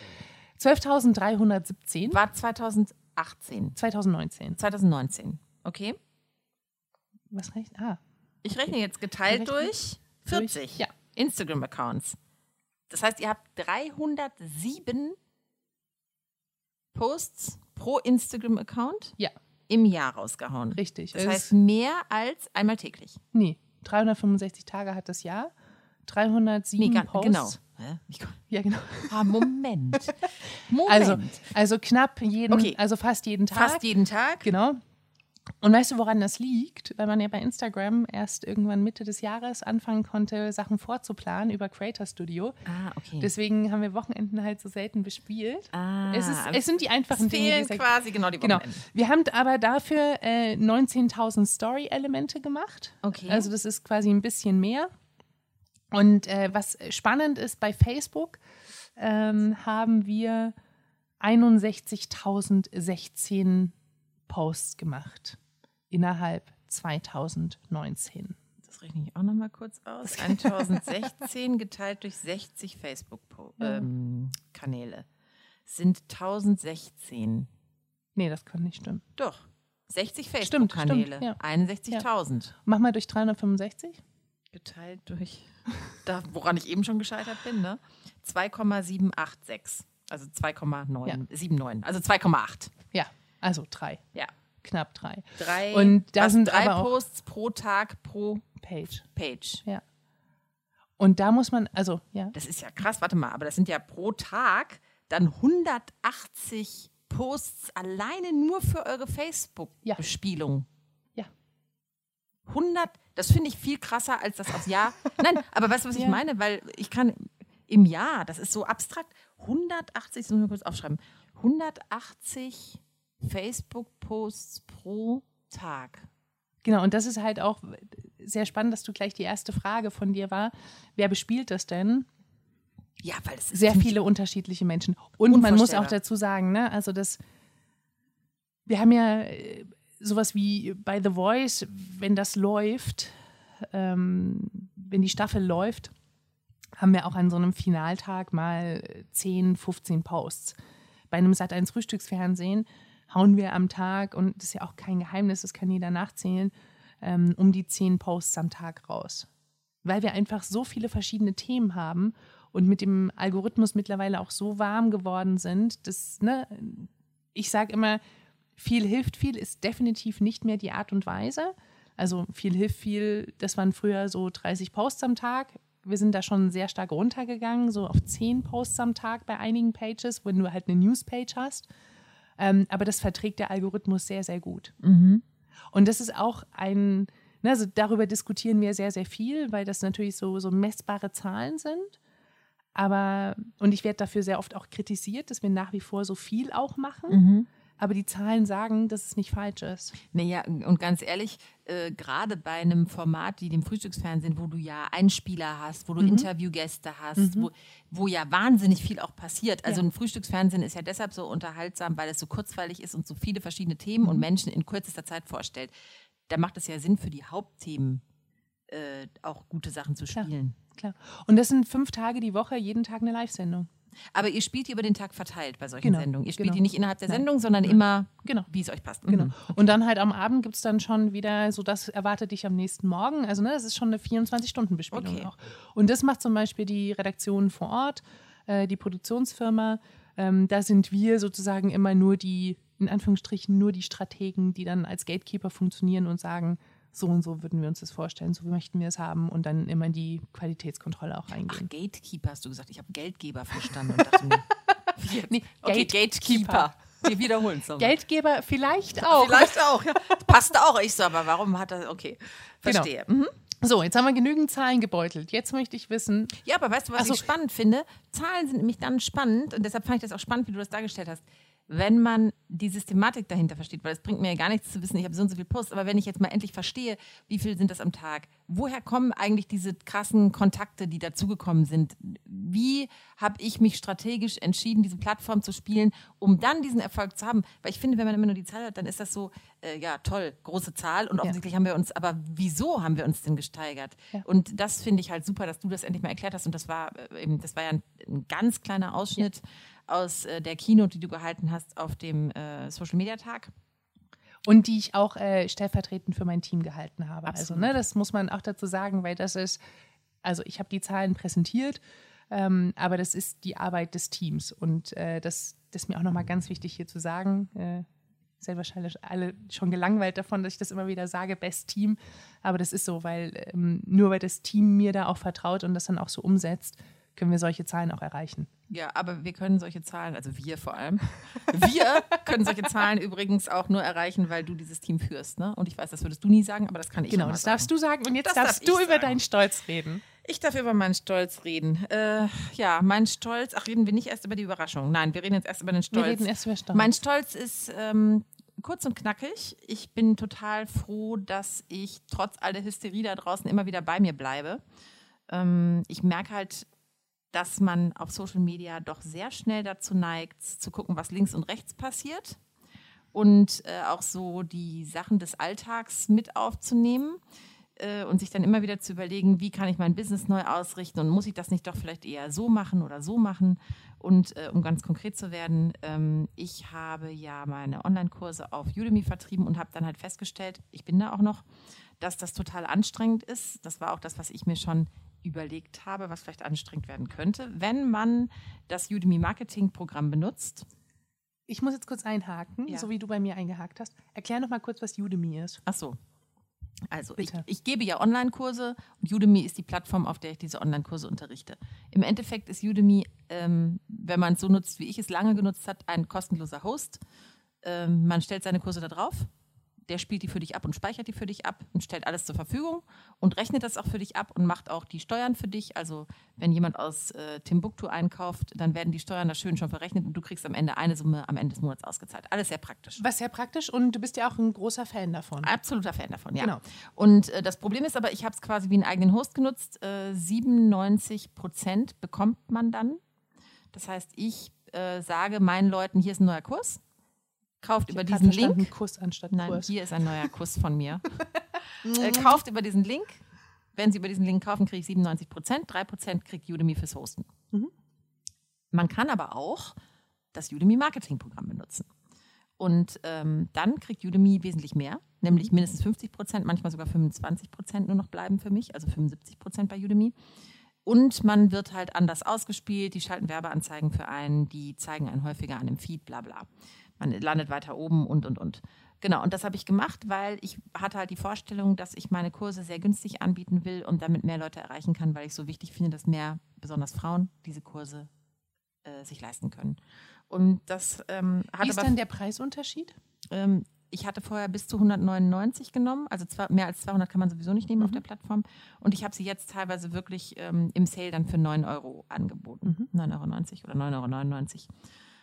12.317. War 2018, 2019. 2019. Okay. Was reicht? Ah, Ich rechne jetzt geteilt Berechnen? durch 40 Durch- ja. Instagram-Accounts. Das heißt, ihr habt 307 Posts pro Instagram-Account ja, im Jahr rausgehauen. richtig. Das Es- heißt mehr als einmal täglich. nee, 365 Tage hat das Jahr. 307 Nee, gar, Posts. genau. Ja, genau. Ah, Moment. <laughs> Moment. Also, also knapp jeden, Okay. also fast jeden Tag. Fast jeden Tag. Genau. Und weißt du, woran das liegt? Weil man ja bei Instagram erst irgendwann Mitte des Jahres anfangen konnte, Sachen vorzuplanen über Creator Studio. Ah, okay. Deswegen haben wir Wochenenden halt so selten bespielt. ah, es, ist, es sind die einfachen es Dinge, die fehlen quasi genau die Genau. Wochenenden. Wir haben aber dafür äh, 19.000 Story-Elemente gemacht. Okay. Also das ist quasi ein bisschen mehr. Und äh, was spannend ist, bei Facebook ähm, haben wir 61.016 Posts gemacht innerhalb 2019. Das rechne ich auch noch mal kurz aus. 1016 geteilt durch 60 Facebook-Kanäle sind 1016. Nee, das kann nicht stimmen. Doch. 60 Stimmt, Facebook-Kanäle. ja. 61.000. Mach mal durch 365. Geteilt durch, <laughs> da, woran ich eben schon gescheitert bin, ne? 2,786. Also 2,979. Also 2,8. Ja, also drei. Ja. Knapp drei. Drei, Und da sind drei aber Posts pro Tag pro Page. Page. Ja. Und da muss man, also, ja. Das ist ja krass, warte mal, aber das sind ja pro Tag dann 180 Posts alleine nur für eure Facebook-Bespielung. Ja. 100, das finde ich viel krasser als das aufs Jahr. <laughs> Nein, aber weißt du, was ich meine? Weil ich kann im Jahr, das ist so abstrakt, 180, das muss ich mal kurz aufschreiben, 180 Facebook-Posts pro Tag. Genau, und das ist halt auch sehr spannend, dass du gleich die erste Frage von dir war. Wer bespielt das denn? Ja, weil es sehr viele unterschiedliche Menschen. Und man muss auch dazu sagen, ne, also das, wir haben ja äh, sowas wie bei The Voice, wenn das läuft, ähm, wenn die Staffel läuft, haben wir auch an so einem Finaltag mal 10, 15 Posts. Bei einem Sat1 Frühstücksfernsehen hauen wir am Tag, und das ist ja auch kein Geheimnis, das kann jeder nachzählen, ähm, um die 10 Posts am Tag raus. Weil wir einfach so viele verschiedene Themen haben und mit dem Algorithmus mittlerweile auch so warm geworden sind, dass, ne, ich sage immer, viel hilft viel ist definitiv nicht mehr die Art und Weise. Also viel hilft viel, das waren früher so 30 Posts am Tag. Wir sind da schon sehr stark runtergegangen, so auf 10 Posts am Tag bei einigen Pages, wenn du halt eine Newspage hast. Ähm, aber das verträgt der Algorithmus sehr, sehr gut. Mhm. Und das ist auch ein, ne, also darüber diskutieren wir sehr, sehr viel, weil das natürlich so, so messbare Zahlen sind. Aber, und ich werde dafür sehr oft auch kritisiert, dass wir nach wie vor so viel auch machen. Mhm. Aber die Zahlen sagen, dass es nicht falsch ist. Naja, und ganz ehrlich, äh, gerade bei einem Format wie dem Frühstücksfernsehen, wo du ja Einspieler hast, wo du mhm. Interviewgäste hast, mhm. wo, wo ja wahnsinnig viel auch passiert. Also ja. ein Frühstücksfernsehen ist ja deshalb so unterhaltsam, weil es so kurzweilig ist und so viele verschiedene Themen mhm. und Menschen in kürzester Zeit vorstellt. Da macht es ja Sinn für die Hauptthemen äh, auch gute Sachen zu spielen. Klar, klar. Und das sind fünf Tage die Woche, jeden Tag eine Live-Sendung. Aber ihr spielt die über den Tag verteilt bei solchen genau, Sendungen. Ihr spielt genau. die nicht innerhalb der Sendung, sondern ja. immer, genau. wie es euch passt. Genau. Mhm. Und dann halt am Abend gibt es dann schon wieder, so das erwartet dich am nächsten Morgen. Also ne, das ist schon eine 24-Stunden-Bespielung okay. auch. Und das macht zum Beispiel die Redaktion vor Ort, äh, die Produktionsfirma. Ähm, da sind wir sozusagen immer nur die, in Anführungsstrichen, nur die Strategen, die dann als Gatekeeper funktionieren und sagen, so und so würden wir uns das vorstellen, so möchten wir es haben und dann immer in die Qualitätskontrolle auch eingehen. Ach, Gatekeeper hast du gesagt. Ich habe Geldgeber verstanden und dachte mir, <laughs> nee, okay, Gatekeeper. Wir wiederholen es Geldgeber vielleicht auch. Vielleicht auch, ja. Passt auch. Ich so, aber warum hat er, okay, genau. verstehe. Genau. Mhm. So, jetzt haben wir genügend Zahlen gebeutelt. Jetzt möchte ich wissen. Ja, aber weißt du, was so. ich spannend finde? Zahlen sind nämlich dann spannend und deshalb fand ich das auch spannend, wie du das dargestellt hast wenn man die Systematik dahinter versteht, weil es bringt mir ja gar nichts zu wissen, ich habe so und so viel Posts, aber wenn ich jetzt mal endlich verstehe, wie viel sind das am Tag, woher kommen eigentlich diese krassen Kontakte, die dazugekommen sind, wie habe ich mich strategisch entschieden, diese Plattform zu spielen, um dann diesen Erfolg zu haben, weil ich finde, wenn man immer nur die Zahl hat, dann ist das so, äh, ja toll, große Zahl und offensichtlich ja. haben wir uns, aber wieso haben wir uns denn gesteigert? Ja. Und das finde ich halt super, dass du das endlich mal erklärt hast und das war äh, eben, das war ja ein, ein ganz kleiner Ausschnitt. Ja aus äh, der Keynote, die du gehalten hast auf dem äh, Social Media Tag. Und die ich auch äh, stellvertretend für mein Team gehalten habe. Also, Absolut. Also, ne, das muss man auch dazu sagen, weil das ist, also ich habe die Zahlen präsentiert, ähm, aber das ist die Arbeit des Teams. Und äh, das, das ist mir auch nochmal ganz wichtig hier zu sagen. Äh, seid wahrscheinlich alle schon gelangweilt davon, dass ich das immer wieder sage, Best Team. Aber das ist so, weil ähm, nur weil das Team mir da auch vertraut und das dann auch so umsetzt, können wir solche Zahlen auch erreichen. Ja, aber wir können solche Zahlen, also wir vor allem, <laughs> wir können solche Zahlen übrigens auch nur erreichen, weil du dieses Team führst. Ne? Und ich weiß, das würdest du nie sagen, aber das kann ich Genau, das sagen. darfst du sagen und jetzt das darfst darf du über sagen. deinen Stolz reden. Ich darf über meinen Stolz reden. Äh, ja, mein Stolz, ach, reden wir nicht erst über die Überraschung. Nein, wir reden jetzt erst über den Stolz. Wir reden erst über Stolz. Mein Stolz ist ähm, kurz und knackig. Ich bin total froh, dass ich trotz all der Hysterie da draußen immer wieder bei mir bleibe. Ähm, ich merke halt, dass man auf Social Media doch sehr schnell dazu neigt, zu gucken, was links und rechts passiert und äh, auch so die Sachen des Alltags mit aufzunehmen äh, und sich dann immer wieder zu überlegen, wie kann ich mein Business neu ausrichten und muss ich das nicht doch vielleicht eher so machen oder so machen. Und äh, um ganz konkret zu werden, ähm, ich habe ja meine Online-Kurse auf Udemy vertrieben und habe dann halt festgestellt, ich bin da auch noch, dass das total anstrengend ist. Das war auch das, was ich mir schon überlegt habe, was vielleicht anstrengend werden könnte, wenn man das Udemy Marketing Programm benutzt. Ich muss jetzt kurz einhaken, ja. so wie du bei mir eingehakt hast. Erklär noch mal kurz, was Udemy ist. Ach so. Also ich, ich, gebe ja Online-Kurse und Udemy ist die Plattform, auf der ich diese Online-Kurse unterrichte. Im Endeffekt ist Udemy, ähm, wenn man es so nutzt, wie ich es lange genutzt habe, ein kostenloser Host. Ähm, man stellt seine Kurse da drauf der spielt die für dich ab und speichert die für dich ab und stellt alles zur Verfügung und rechnet das auch für dich ab und macht auch die Steuern für dich. Also wenn jemand aus äh, Timbuktu einkauft, dann werden die Steuern da schön schon verrechnet und du kriegst am Ende eine Summe am Ende des Monats ausgezahlt. Alles sehr praktisch. Was sehr praktisch und du bist ja auch ein großer Fan davon. Absoluter Fan davon, ja. Genau. Und äh, das Problem ist aber, ich habe es quasi wie einen eigenen Host genutzt. Äh, 97 Prozent bekommt man dann. Das heißt, ich äh, sage meinen Leuten, hier ist ein neuer Kurs kauft Ich über diesen Link. Kuss anstatt Nein, Kurs. hier ist ein neuer Kuss von mir. <laughs> äh, kauft über diesen Link. Wenn Sie über diesen Link kaufen, kriege ich 97 Prozent. 3 Prozent kriegt Udemy fürs Hosten. Mhm. Man kann aber auch das Udemy Marketing-Programm benutzen. Und ähm, dann kriegt Udemy wesentlich mehr, Mhm. nämlich mindestens 50 Prozent, manchmal sogar 25 Prozent nur noch bleiben für mich, also 75 Prozent bei Udemy. Und man wird halt anders ausgespielt, die schalten Werbeanzeigen für einen, die zeigen einen häufiger an dem Feed, bla bla. Man landet weiter oben und und und. Genau, und das habe ich gemacht, weil ich hatte halt die Vorstellung, dass ich meine Kurse sehr günstig anbieten will und damit mehr Leute erreichen kann, weil ich so wichtig finde, dass mehr, besonders Frauen, diese Kurse äh, sich leisten können. Und das ähm, hat Wie ist aber dann der Preisunterschied? ähm, ich hatte vorher bis zu 199 genommen, also zwar, mehr als 200 kann man sowieso nicht nehmen auf Mhm. der Plattform. Und ich habe sie jetzt teilweise wirklich ähm, im Sale dann für 9 Euro angeboten. Mhm. 9,90 Euro oder 9,99 Euro.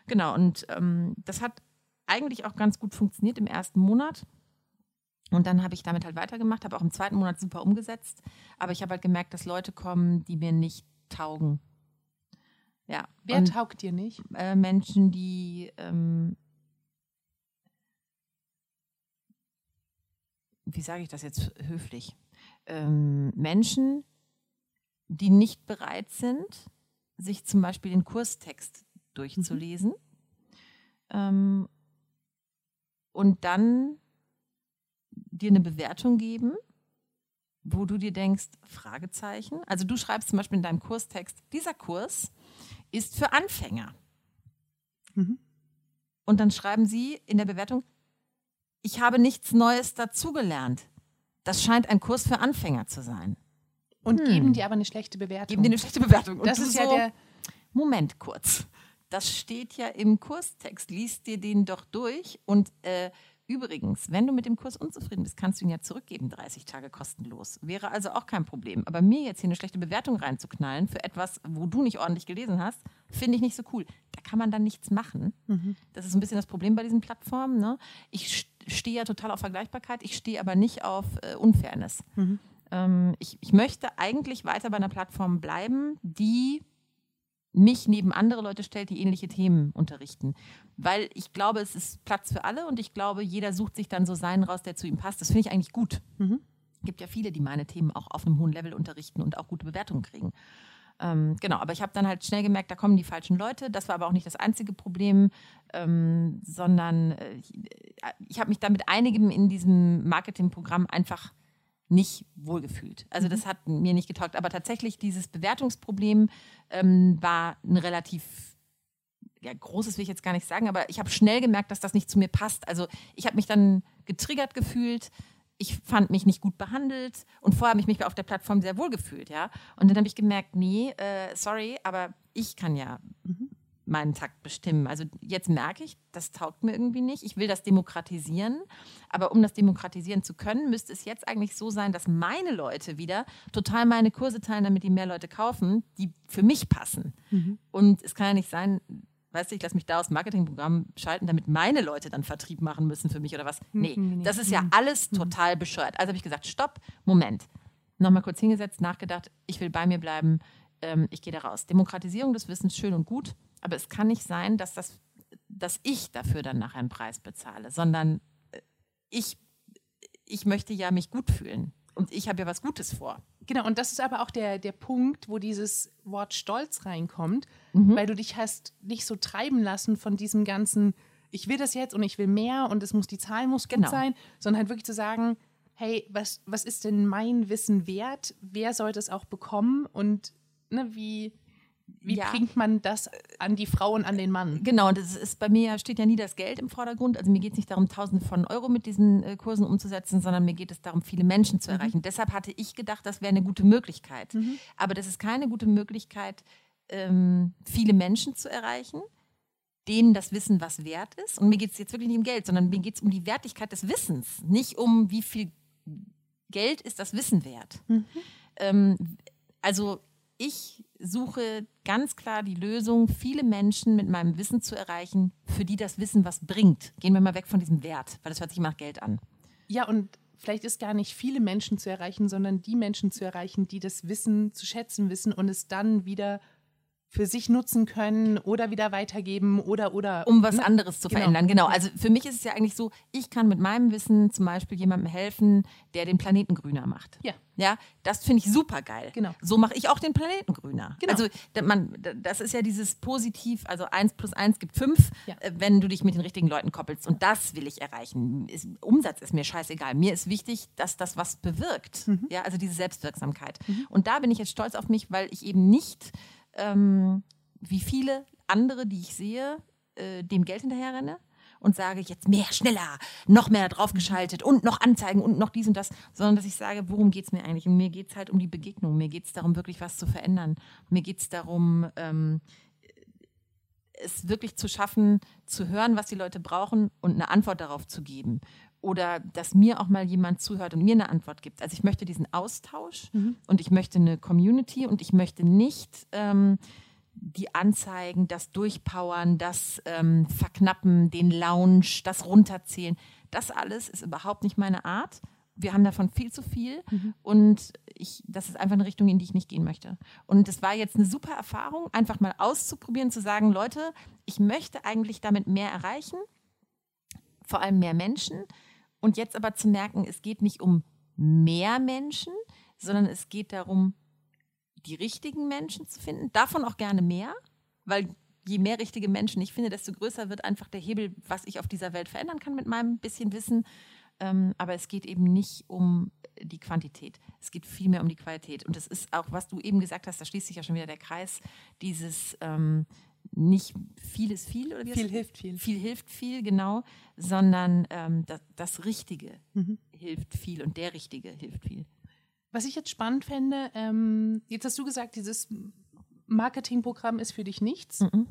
Genau, und ähm, das hat eigentlich auch ganz gut funktioniert im ersten Monat. Und dann habe ich damit halt weitergemacht, habe auch im zweiten Monat super umgesetzt. Aber ich habe halt gemerkt, dass Leute kommen, die mir nicht taugen. Ja. Wer und, taugt dir nicht? äh, Menschen, die ähm, wie sage ich das jetzt höflich? Ähm, Menschen, die nicht bereit sind, sich zum Beispiel den Kurstext durchzulesen ähm, und dann dir eine Bewertung geben, wo du dir denkst, Fragezeichen. Also du schreibst zum Beispiel in deinem Kurstext, dieser Kurs ist für Anfänger. Mhm. Und dann schreiben sie in der Bewertung, ich habe nichts Neues dazugelernt. Das scheint ein Kurs für Anfänger zu sein. Und Hm. geben dir aber eine schlechte Bewertung. Geben dir eine schlechte Bewertung. Und das ist ja so, der. Moment kurz. Das steht ja im Kurstext. Lies dir den doch durch. Und äh, übrigens, wenn du mit dem Kurs unzufrieden bist, kannst du ihn ja zurückgeben, 30 Tage kostenlos. Wäre also auch kein Problem. Aber mir jetzt hier eine schlechte Bewertung reinzuknallen für etwas, wo du nicht ordentlich gelesen hast, finde ich nicht so cool. Da kann man dann nichts machen. Mhm. Das ist ein bisschen das Problem bei diesen Plattformen. Ne? Ich st- stehe ja total auf Vergleichbarkeit, ich stehe aber nicht auf äh, Unfairness. Mhm. Ähm, ich, ich möchte eigentlich weiter bei einer Plattform bleiben, die mich neben andere Leute stellt, die ähnliche Themen unterrichten. Weil ich glaube, es ist Platz für alle und ich glaube, jeder sucht sich dann so seinen raus, der zu ihm passt. Das finde ich eigentlich gut. Mhm. Es gibt ja viele, die meine Themen auch auf einem hohen Level unterrichten und auch gute Bewertungen kriegen. Ähm, genau, aber ich habe dann halt schnell gemerkt, da kommen die falschen Leute. Das war aber auch nicht das einzige Problem, ähm, sondern äh, ich, ich habe mich da mit einigem in diesem Marketingprogramm einfach nicht wohlgefühlt. Also das hat mir nicht getaugt. Aber tatsächlich dieses Bewertungsproblem ähm, war ein relativ ja, großes will ich jetzt gar nicht sagen, aber ich habe schnell gemerkt, dass das nicht zu mir passt. Also ich habe mich dann getriggert gefühlt. Ich fand mich nicht gut behandelt und vorher habe ich mich auf der Plattform sehr wohl gefühlt, ja. Und dann habe ich gemerkt, nee, äh, sorry, aber ich kann ja meinen Takt bestimmen. Also jetzt merke ich, das taugt mir irgendwie nicht. Ich will das demokratisieren, aber um das demokratisieren zu können, müsste es jetzt eigentlich so sein, dass meine Leute wieder total meine Kurse teilen, damit die mehr Leute kaufen, die für mich passen. Und es kann ja nicht sein, weißt du, ich lasse mich da aus dem Marketingprogramm schalten, damit meine Leute dann Vertrieb machen müssen für mich oder was. Nee, nee. das ist ja alles total bescheuert. Also habe ich gesagt, stopp, Moment. Nochmal kurz hingesetzt, nachgedacht, ich will bei mir bleiben, ähm, ich gehe da raus. Demokratisierung des Wissens schön und gut, aber es kann nicht sein, dass, das, dass ich dafür dann nachher einen Preis bezahle, sondern äh, ich, ich möchte ja mich gut fühlen und ich habe ja was Gutes vor. Genau, und das ist aber auch der, der Punkt, wo dieses Wort Stolz reinkommt, Mhm. weil du dich hast nicht so treiben lassen von diesem ganzen, ich will das jetzt und ich will mehr und es muss, die Zahl muss gut Genau. sein, sondern halt wirklich zu sagen, hey, was, was ist denn mein Wissen wert? Wer sollte es auch bekommen? Und ne, wie, wie Ja. bringt man das an die Frau und an den Mann? Genau, es ist bei mir steht ja nie das Geld im Vordergrund. Also mir geht es nicht darum, Tausende von Euro mit diesen äh, Kursen umzusetzen, sondern mir geht es darum, viele Menschen zu erreichen. Deshalb hatte ich gedacht, das wäre eine gute Möglichkeit. Aber das ist keine gute Möglichkeit, ähm, viele Menschen zu erreichen. denen das Wissen was wert ist. Und mir geht es jetzt wirklich nicht um Geld, sondern mir geht es um die Wertigkeit des Wissens, nicht um wie viel Geld ist das Wissen wert. Mhm. Ähm, also ich suche ganz klar die Lösung, viele Menschen mit meinem Wissen zu erreichen, für die das Wissen was bringt. Gehen wir mal weg von diesem Wert, weil das hört sich immer nach Geld an. Ja, und vielleicht ist gar nicht viele Menschen zu erreichen, sondern die Menschen zu erreichen, die das Wissen zu schätzen wissen und es dann wieder für sich nutzen können oder wieder weitergeben oder oder. Um was ne? anderes zu genau. verändern, genau. Also für mich ist es ja eigentlich so, ich kann mit meinem Wissen zum Beispiel jemandem helfen, der den Planeten grüner macht. Ja. Ja, das finde ich super geil. Genau. So mache ich auch den Planeten grüner. Genau. Also man, das ist ja dieses Positiv, also eins plus eins gibt fünf, ja. Äh, wenn du dich mit den richtigen Leuten koppelst. Und das will ich erreichen. Ist, Umsatz ist mir scheißegal. Mir ist wichtig, dass das was bewirkt. Mhm. Ja, also diese Selbstwirksamkeit. Mhm. Und da bin ich jetzt stolz auf mich, weil ich eben nicht ähm, wie viele andere, die ich sehe, äh, dem Geld hinterherrenne und sage, jetzt mehr, schneller, noch mehr draufgeschaltet und noch Anzeigen und noch dies und das, sondern dass ich sage, worum geht es mir eigentlich? Und mir geht es halt um die Begegnung, mir geht es darum, wirklich was zu verändern. Mir geht es darum, ähm, es wirklich zu schaffen, zu hören, was die Leute brauchen und eine Antwort darauf zu geben oder dass mir auch mal jemand zuhört und mir eine Antwort gibt. Also ich möchte diesen Austausch mhm. und ich möchte eine Community und ich möchte nicht ähm, die Anzeigen, das Durchpowern, das ähm, Verknappen, den Lounge, das Runterzählen. Das alles ist überhaupt nicht meine Art. Wir haben davon viel zu viel mhm. und ich, das ist einfach eine Richtung, in die ich nicht gehen möchte. Und es war jetzt eine super Erfahrung, einfach mal auszuprobieren, zu sagen, Leute, ich möchte eigentlich damit mehr erreichen, vor allem mehr Menschen. Und jetzt aber zu merken, es geht nicht um mehr Menschen, sondern es geht darum, die richtigen Menschen zu finden. Davon auch gerne mehr, weil je mehr richtige Menschen ich finde, desto größer wird einfach der Hebel, was ich auf dieser Welt verändern kann mit meinem bisschen Wissen. Ähm, aber es geht eben nicht um die Quantität. Es geht vielmehr um die Qualität. Und das ist auch, was du eben gesagt hast, da schließt sich ja schon wieder der Kreis, dieses ähm, nicht viel ist viel oder wie viel hilft viel. Viel hilft viel, genau, sondern ähm, das, das, Richtige mhm. hilft viel und der Richtige hilft viel. Was ich jetzt spannend fände, ähm, jetzt hast du gesagt, dieses Marketingprogramm ist für dich nichts. Mhm.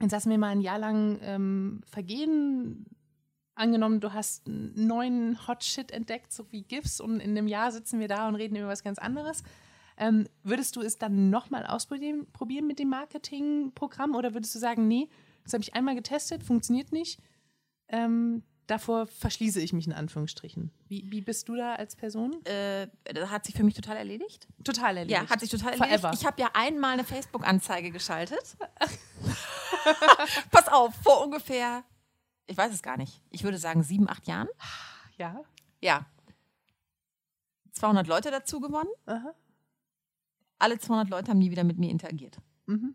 Jetzt lassen wir mal ein Jahr lang ähm, vergehen. Angenommen, du hast einen neuen Hot Shit entdeckt, so wie GIFs, und in einem Jahr sitzen wir da und reden über was ganz anderes. Ähm, würdest du es dann nochmal ausprobieren probieren mit dem Marketingprogramm oder würdest du sagen, nee, das habe ich einmal getestet, funktioniert nicht? Ähm, davor verschließe ich mich in Anführungsstrichen. Wie, wie bist du da als Person? Äh, das hat sich für mich total erledigt. Total erledigt. Ja, hat sich total erledigt. Forever. Ich habe ja einmal eine Facebook-Anzeige geschaltet. <laughs> Pass auf, vor ungefähr, ich weiß es gar nicht, ich würde sagen sieben, acht Jahren. Ja. Ja. 200 Leute dazu gewonnen. Aha alle 200 Leute haben nie wieder mit mir interagiert. Mhm.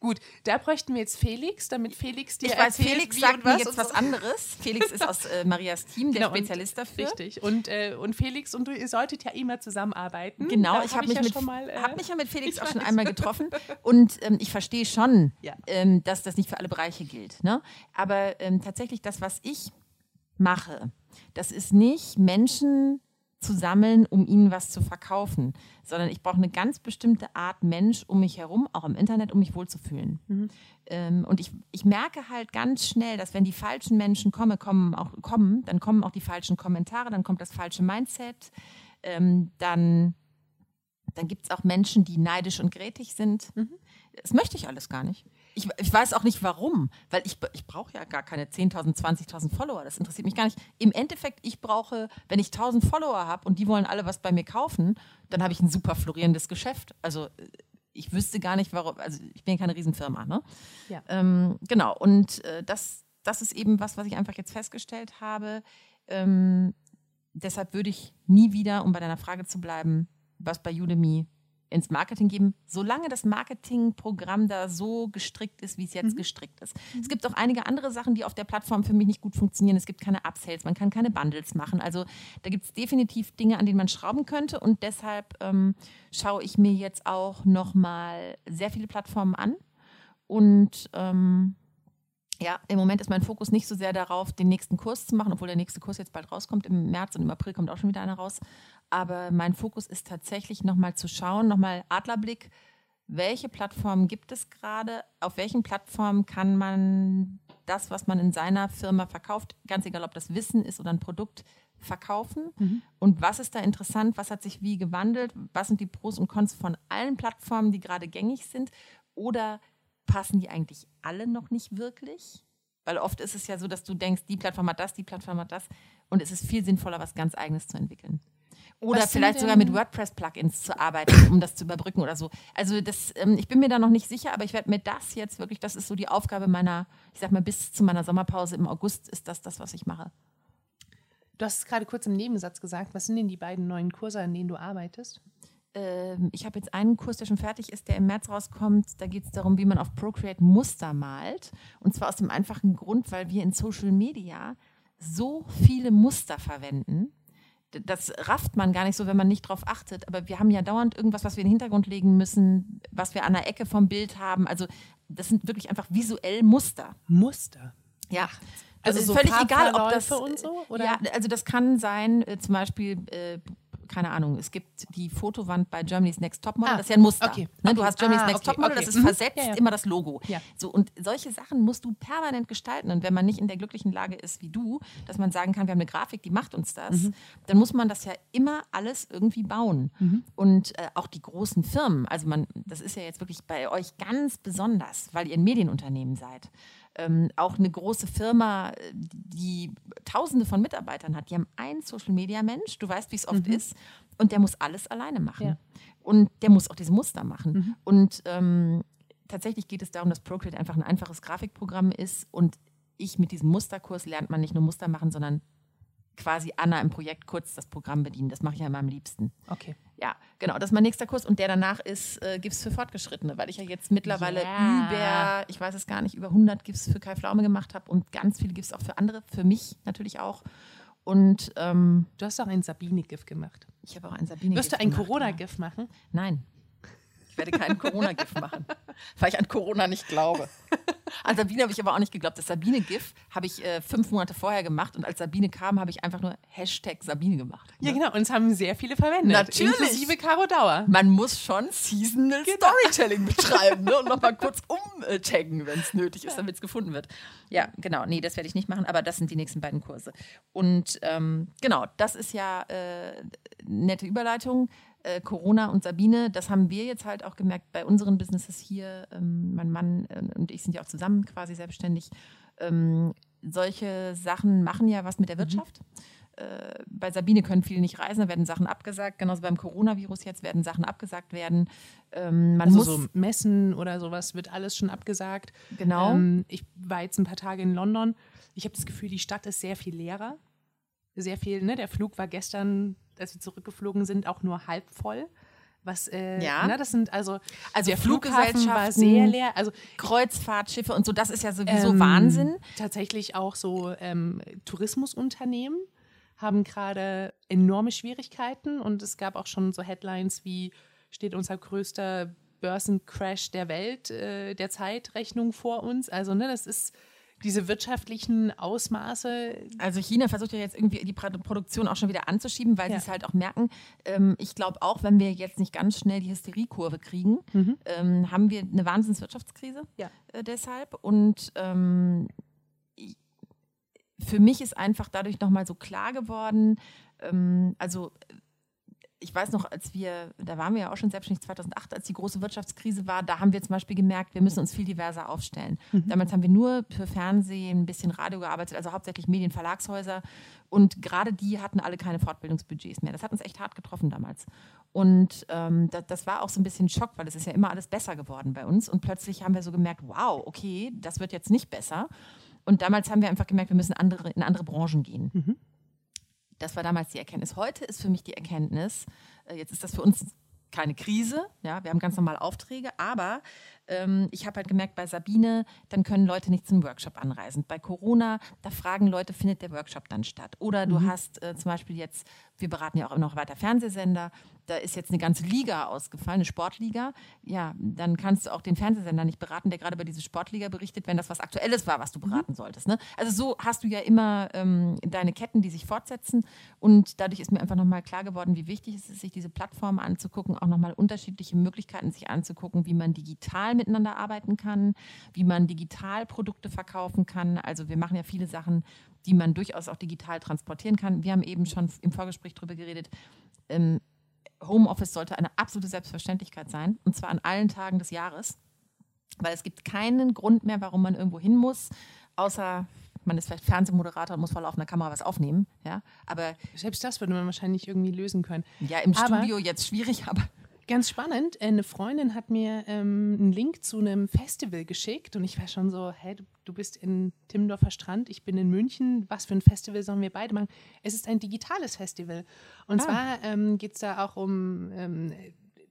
Gut, da bräuchten wir jetzt Felix, damit Felix dir ich weiß, erzählt, Felix sagt mir jetzt was anderes. Felix ist aus äh, Marias Team, der genau, Spezialist dafür. Richtig. Und, äh, und Felix und du, ihr solltet ja immer zusammenarbeiten. Genau, da ich habe mich, ja mit, äh, hab mich ja mit Felix auch schon einmal getroffen. <laughs> Und ähm, ich verstehe schon, ja. ähm, dass das nicht für alle Bereiche gilt. Ne? Aber ähm, tatsächlich das, was ich mache, das ist nicht Menschen zu sammeln, um ihnen was zu verkaufen, sondern ich brauche eine ganz bestimmte Art Mensch um mich herum, auch im Internet, um mich wohlzufühlen. Mhm. Ähm, und ich, ich merke halt ganz schnell, dass wenn die falschen Menschen kommen, kommen auch, kommen, dann kommen auch die falschen Kommentare, dann kommt das falsche Mindset, ähm, dann, dann gibt es auch Menschen, die neidisch und grätig sind. Mhm. Das möchte ich alles gar nicht ich, ich weiß auch nicht warum, weil ich, ich brauche ja gar keine 10.000, 20.000 Follower. Das interessiert mich gar nicht. Im Endeffekt, ich brauche, wenn ich 1.000 Follower habe und die wollen alle was bei mir kaufen, dann habe ich ein super florierendes Geschäft. Also ich wüsste gar nicht, warum. Also ich bin ja keine Riesenfirma. Ne? Ja. Ähm, genau. Und äh, das, das ist eben was, was ich einfach jetzt festgestellt habe. Ähm, deshalb würde ich nie wieder, um bei deiner Frage zu bleiben, was bei Udemy ins Marketing geben, solange das Marketingprogramm da so gestrickt ist, wie es jetzt mhm. gestrickt ist. Mhm. Es gibt auch einige andere Sachen, die auf der Plattform für mich nicht gut funktionieren. Es gibt keine Upsales, man kann keine Bundles machen. Also da gibt es definitiv Dinge, an denen man schrauben könnte. Und deshalb ähm, schaue ich mir jetzt auch nochmal sehr viele Plattformen an. Und ähm, ja, im Moment ist mein Fokus nicht so sehr darauf, den nächsten Kurs zu machen, obwohl der nächste Kurs jetzt bald rauskommt. Im März und im April kommt auch schon wieder einer raus. Aber mein Fokus ist tatsächlich nochmal zu schauen, nochmal Adlerblick, welche Plattformen gibt es gerade, auf welchen Plattformen kann man das, was man in seiner Firma verkauft, ganz egal, ob das Wissen ist oder ein Produkt, verkaufen? Mhm. und was ist da interessant, was hat sich wie gewandelt, was sind die Pros und Cons von allen Plattformen, die gerade gängig sind? Oder passen die eigentlich alle noch nicht wirklich? Weil oft ist es ja so, dass du denkst, die Plattform hat das, die Plattform hat das. Und es ist viel sinnvoller, was ganz eigenes zu entwickeln. Oder Was vielleicht sogar mit WordPress-Plugins zu arbeiten, um das zu überbrücken oder so. Also das, ähm, ich bin mir da noch nicht sicher, aber ich werde mir das jetzt wirklich, das ist so die Aufgabe meiner, ich sag mal, bis zu meiner Sommerpause im August ist das das, was ich mache. Du hast es gerade kurz im Nebensatz gesagt. Was sind denn die beiden neuen Kurse, an denen du arbeitest? Ähm, ich habe jetzt einen Kurs, der schon fertig ist, der im März rauskommt. Da geht es darum, wie man auf Procreate Muster malt. Und zwar aus dem einfachen Grund, weil wir in Social Media so viele Muster verwenden das rafft man gar nicht so, wenn man nicht drauf achtet. Aber wir haben ja dauernd irgendwas, was wir in den Hintergrund legen müssen, was wir an der Ecke vom Bild haben. Also das sind wirklich einfach visuell Muster. Muster? Ja. Also, also so völlig egal, ob das und so, oder? Ja, also das kann sein, äh, zum Beispiel äh, keine Ahnung, es gibt die Fotowand bei Germany's Next Topmodel, ah, das ist ja ein Muster. Okay, ne? Du hast Germany's ah, Next okay, Topmodel, das ist mhm. versetzt ja, ja. immer das Logo. Ja. So, und solche Sachen musst du permanent gestalten. Und wenn man nicht in der glücklichen Lage ist wie du, dass man sagen kann, wir haben eine Grafik, die macht uns das, mhm. dann muss man das ja immer alles irgendwie bauen. Mhm. Und äh, auch die großen Firmen, also man, das ist ja jetzt wirklich bei euch ganz besonders, weil ihr ein Medienunternehmen seid ähm, auch eine große Firma, die Tausende von Mitarbeitern hat, die haben einen Social-Media-Mensch, du weißt, wie es oft mhm. ist, und der muss alles alleine machen. Ja. Und der muss auch diese Muster machen. Mhm. Und ähm, tatsächlich geht es darum, dass Procreate einfach ein einfaches Grafikprogramm ist und ich mit diesem Musterkurs lernt man nicht nur Muster machen, sondern quasi Anna im Projekt kurz das Programm bedienen. Das mache ich ja immer am liebsten. Okay. Ja, genau. Das ist mein nächster Kurs und der danach ist äh, GIFs für Fortgeschrittene, weil ich ja jetzt mittlerweile yeah. über, ich weiß es gar nicht, über 100 GIFs für Kai Pflaume gemacht habe und ganz viele GIFs auch für andere, für mich natürlich auch. Und ähm, du hast auch ein Sabine-GIF gemacht. Ich habe auch ein Sabine-GIF Wirst du ein Corona-GIF machen? Nein. Ich werde keinen Corona-GIF machen, weil ich an Corona nicht glaube. <laughs> An Sabine habe ich aber auch nicht geglaubt. Das Sabine-GIF habe ich äh, fünf Monate vorher gemacht und als Sabine kam, habe ich einfach nur Hashtag Sabine gemacht. Ne? Ja, genau. Und es haben sehr viele verwendet. Natürlich. Inklusive Caro Dauer. Man muss schon Seasonal genau. Storytelling <laughs> betreiben ne? und nochmal kurz umtaggen, wenn es nötig ist, damit es gefunden wird. Ja, genau. Nee, das werde ich nicht machen, aber das sind die nächsten beiden Kurse. Und ähm, genau, das ist ja äh, nette Überleitung äh, Corona und Sabine, das haben wir jetzt halt auch gemerkt bei unseren Businesses hier. Ähm, mein Mann äh, und ich sind ja auch zusammen quasi selbstständig. Ähm, solche Sachen machen ja was mit der mhm. Wirtschaft. Mhm. Äh, bei Sabine können viele nicht reisen, da werden Sachen abgesagt. Genauso beim Coronavirus jetzt werden Sachen abgesagt werden. Ähm, man also muss so Messen oder sowas wird alles schon abgesagt. Genau. Ähm, ich war jetzt ein paar Tage in London. Ich habe das Gefühl, die Stadt ist sehr viel leerer. Sehr viel, ne? Der Flug war gestern als wir zurückgeflogen sind, auch nur halb voll. Was, äh, ja. Ne, das sind also, also der Flughafen war sehr leer. Also Kreuzfahrtschiffe und so, das ist ja sowieso ähm, Wahnsinn. Tatsächlich auch so ähm, Tourismusunternehmen haben gerade enorme Schwierigkeiten und es gab auch schon so Headlines wie steht unser größter Börsencrash der Welt äh, der Zeitrechnung vor uns. Also ne, das ist diese wirtschaftlichen Ausmaße. Also China versucht ja jetzt irgendwie die Produktion auch schon wieder anzuschieben, weil ja. sie es halt auch merken. Ähm, ich glaube auch, wenn wir jetzt nicht ganz schnell die Hysteriekurve kriegen, mhm. ähm, haben wir eine Wahnsinnswirtschaftskrise ja. äh, deshalb. Und ähm, für mich ist einfach dadurch nochmal so klar geworden, ähm, also ich weiß noch, als wir, da waren wir ja auch schon selbstständig 2008, als die große Wirtschaftskrise war, da haben wir zum Beispiel gemerkt, wir müssen uns viel diverser aufstellen. Mhm. Damals haben wir nur für Fernsehen, ein bisschen Radio gearbeitet, also hauptsächlich Medienverlagshäuser. Und gerade die hatten alle keine Fortbildungsbudgets mehr. Das hat uns echt hart getroffen damals. Und ähm, das, das, war auch so ein bisschen Schock, weil es ist ja immer alles besser geworden bei uns. Und plötzlich haben wir so gemerkt, wow, okay, das wird jetzt nicht besser. Und damals haben wir einfach gemerkt, wir müssen andere, in andere Branchen gehen. Mhm. Das war damals die Erkenntnis. Heute ist für mich die Erkenntnis, äh, jetzt ist das für uns keine Krise, ja, wir haben ganz normal Aufträge, aber Ähm, ich habe halt gemerkt, bei Sabine, dann können Leute nicht zum Workshop anreisen. Bei Corona, da fragen Leute, findet der Workshop dann statt? Oder du Mhm. hast äh, zum Beispiel jetzt, wir beraten ja auch noch weiter Fernsehsender, da ist jetzt eine ganze Liga ausgefallen, eine Sportliga. Ja, dann kannst du auch den Fernsehsender nicht beraten, der gerade über diese Sportliga berichtet, wenn das was Aktuelles war, was du Mhm. beraten solltest. Ne? Also so hast du ja immer ähm, deine Ketten, die sich fortsetzen. Und dadurch ist mir einfach nochmal klar geworden, wie wichtig es ist, sich diese Plattformen anzugucken, auch nochmal unterschiedliche Möglichkeiten sich anzugucken, wie man digital miteinander arbeiten kann, wie man digital Produkte verkaufen kann. Also wir machen ja viele Sachen, die man durchaus auch digital transportieren kann. Wir haben eben schon im Vorgespräch darüber geredet. Ähm, Homeoffice sollte eine absolute Selbstverständlichkeit sein, und zwar an allen Tagen des Jahres, weil es gibt keinen Grund mehr, warum man irgendwo hin muss, außer man ist vielleicht Fernsehmoderator und muss vor laufender Kamera was aufnehmen. Ja, aber Selbst das würde man wahrscheinlich irgendwie lösen können. ja, im Aber- Studio jetzt schwierig, <laughs> aber Ganz spannend. Äh, Eine Freundin hat mir ähm, einen Link zu einem Festival geschickt und ich war schon so, hä, du, du bist in Timmendorfer Strand, ich bin in München. Was für ein Festival sollen wir beide machen? Es ist ein digitales Festival. Und Ah. zwar ähm, geht es da auch um ähm,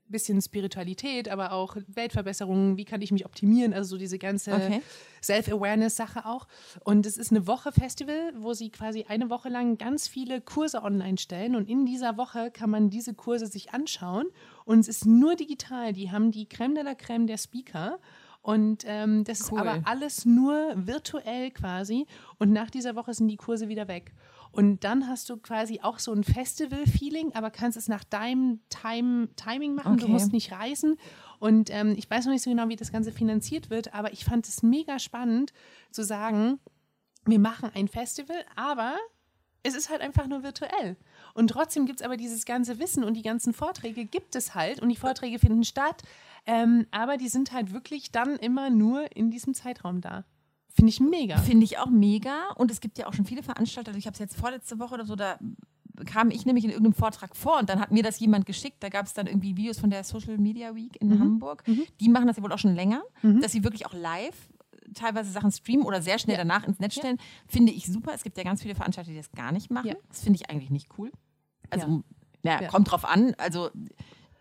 bisschen Spiritualität, aber auch Weltverbesserung, wie kann ich mich optimieren, also so diese ganze Okay. Self-Awareness-Sache auch. Und es ist eine Woche Festival, wo sie quasi eine Woche lang ganz viele Kurse online stellen und in dieser Woche kann man diese Kurse sich anschauen und es ist nur digital. Die haben die Creme de la Creme der Speaker. Und ähm, das Cool. ist aber alles nur virtuell quasi. Und nach dieser Woche sind die Kurse wieder weg. Und dann hast du quasi auch so ein Festival-Feeling, aber kannst es nach deinem Time Timing machen. Du Okay. musst nicht reisen. Und ähm, ich weiß noch nicht so genau, wie das Ganze finanziert wird, aber ich fand es mega spannend zu sagen, wir machen ein Festival, aber es ist halt einfach nur virtuell. Und trotzdem gibt es aber dieses ganze Wissen und die ganzen Vorträge gibt es halt und die Vorträge finden statt, ähm, aber die sind halt wirklich dann immer nur in diesem Zeitraum da. Finde ich mega. Finde ich auch mega. Und es gibt ja auch schon viele Veranstalter. Ich habe es jetzt vorletzte Woche oder so, da kam ich nämlich in irgendeinem Vortrag vor und dann hat mir das jemand geschickt. Da gab es dann irgendwie Videos von der Social Media Week in Hamburg. Die machen das ja wohl auch schon länger, dass sie wirklich auch live teilweise Sachen streamen oder sehr schnell Ja. danach ins Netz stellen. Finde ich super. Es gibt ja ganz viele Veranstalter, die das gar nicht machen. Ja. Das finde ich eigentlich nicht cool. Also, ja. Ja. kommt drauf an. Also,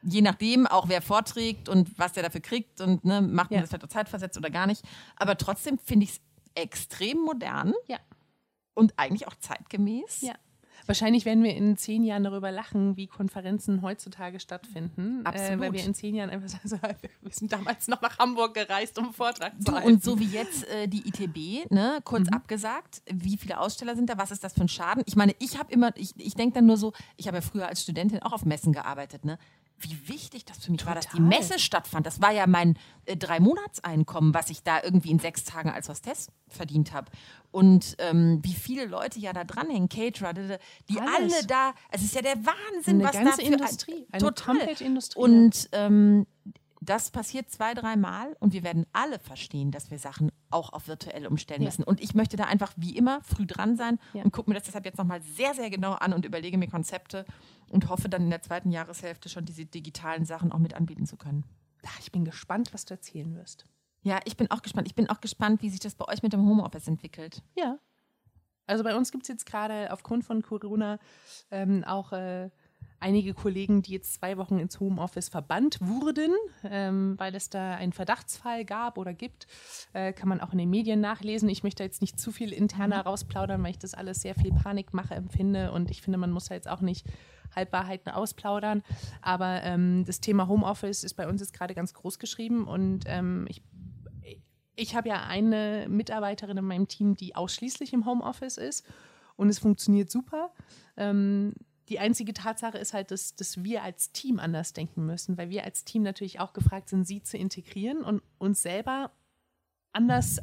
je nachdem, auch wer vorträgt und was der dafür kriegt und ne, macht man Ja. das vielleicht auch zeitversetzt oder gar nicht. Aber trotzdem finde ich es extrem modern Ja. und eigentlich auch zeitgemäß. Ja. Wahrscheinlich werden wir in zehn Jahren darüber lachen, wie Konferenzen heutzutage stattfinden. Äh, Absolut. weil wir in zehn Jahren einfach sagen, so, <laughs> wir sind damals noch nach Hamburg gereist, um einen Vortrag zu halten. und so wie jetzt äh, die ITB, ne, kurz Mhm. abgesagt, wie viele Aussteller sind da, was ist das für ein Schaden? Ich meine, ich habe immer, ich, ich denke dann nur so, ich habe ja früher als Studentin auch auf Messen gearbeitet, ne? Wie wichtig das für mich war, dass die Total. Messe stattfand. Das war ja mein äh, Drei-Monats-Einkommen, was ich da irgendwie in sechs Tagen als Hostess verdient habe. Und ähm, wie viele Leute ja da dranhängen, Caterer, die, die Alles. alle da, es ist ja der Wahnsinn, Eine was ganze da für Industrie, eine total. Industrie. Und ähm, das passiert zwei, dreimal und wir werden alle verstehen, dass wir Sachen auch auf virtuell umstellen Ja. müssen. Und ich möchte da einfach wie immer früh dran sein Ja. und gucke mir das deshalb jetzt nochmal sehr, sehr genau an und überlege mir Konzepte und hoffe dann in der zweiten Jahreshälfte schon diese digitalen Sachen auch mit anbieten zu können. Ich bin gespannt, was du erzählen wirst. Ja, ich bin auch gespannt. Ich bin auch gespannt, wie sich das bei euch mit dem Homeoffice entwickelt. Ja. Also bei uns gibt es jetzt gerade aufgrund von Corona ähm, auch äh, einige Kollegen, die jetzt zwei Wochen ins Homeoffice verbannt wurden, ähm, weil es da einen Verdachtsfall gab oder gibt. Äh, kann man auch in den Medien nachlesen. Ich möchte jetzt nicht zu viel interner rausplaudern, weil ich das alles sehr viel Panikmache empfinde und ich finde, man muss da jetzt auch nicht Halbwahrheiten ausplaudern. Aber ähm, das Thema Homeoffice ist bei uns jetzt gerade ganz groß geschrieben und ähm, ich ich habe ja eine Mitarbeiterin in meinem Team, die ausschließlich im Homeoffice ist und es funktioniert super. Ähm, die einzige Tatsache ist halt, dass, dass wir als Team anders denken müssen, weil wir als Team natürlich auch gefragt sind, sie zu integrieren und uns selber anders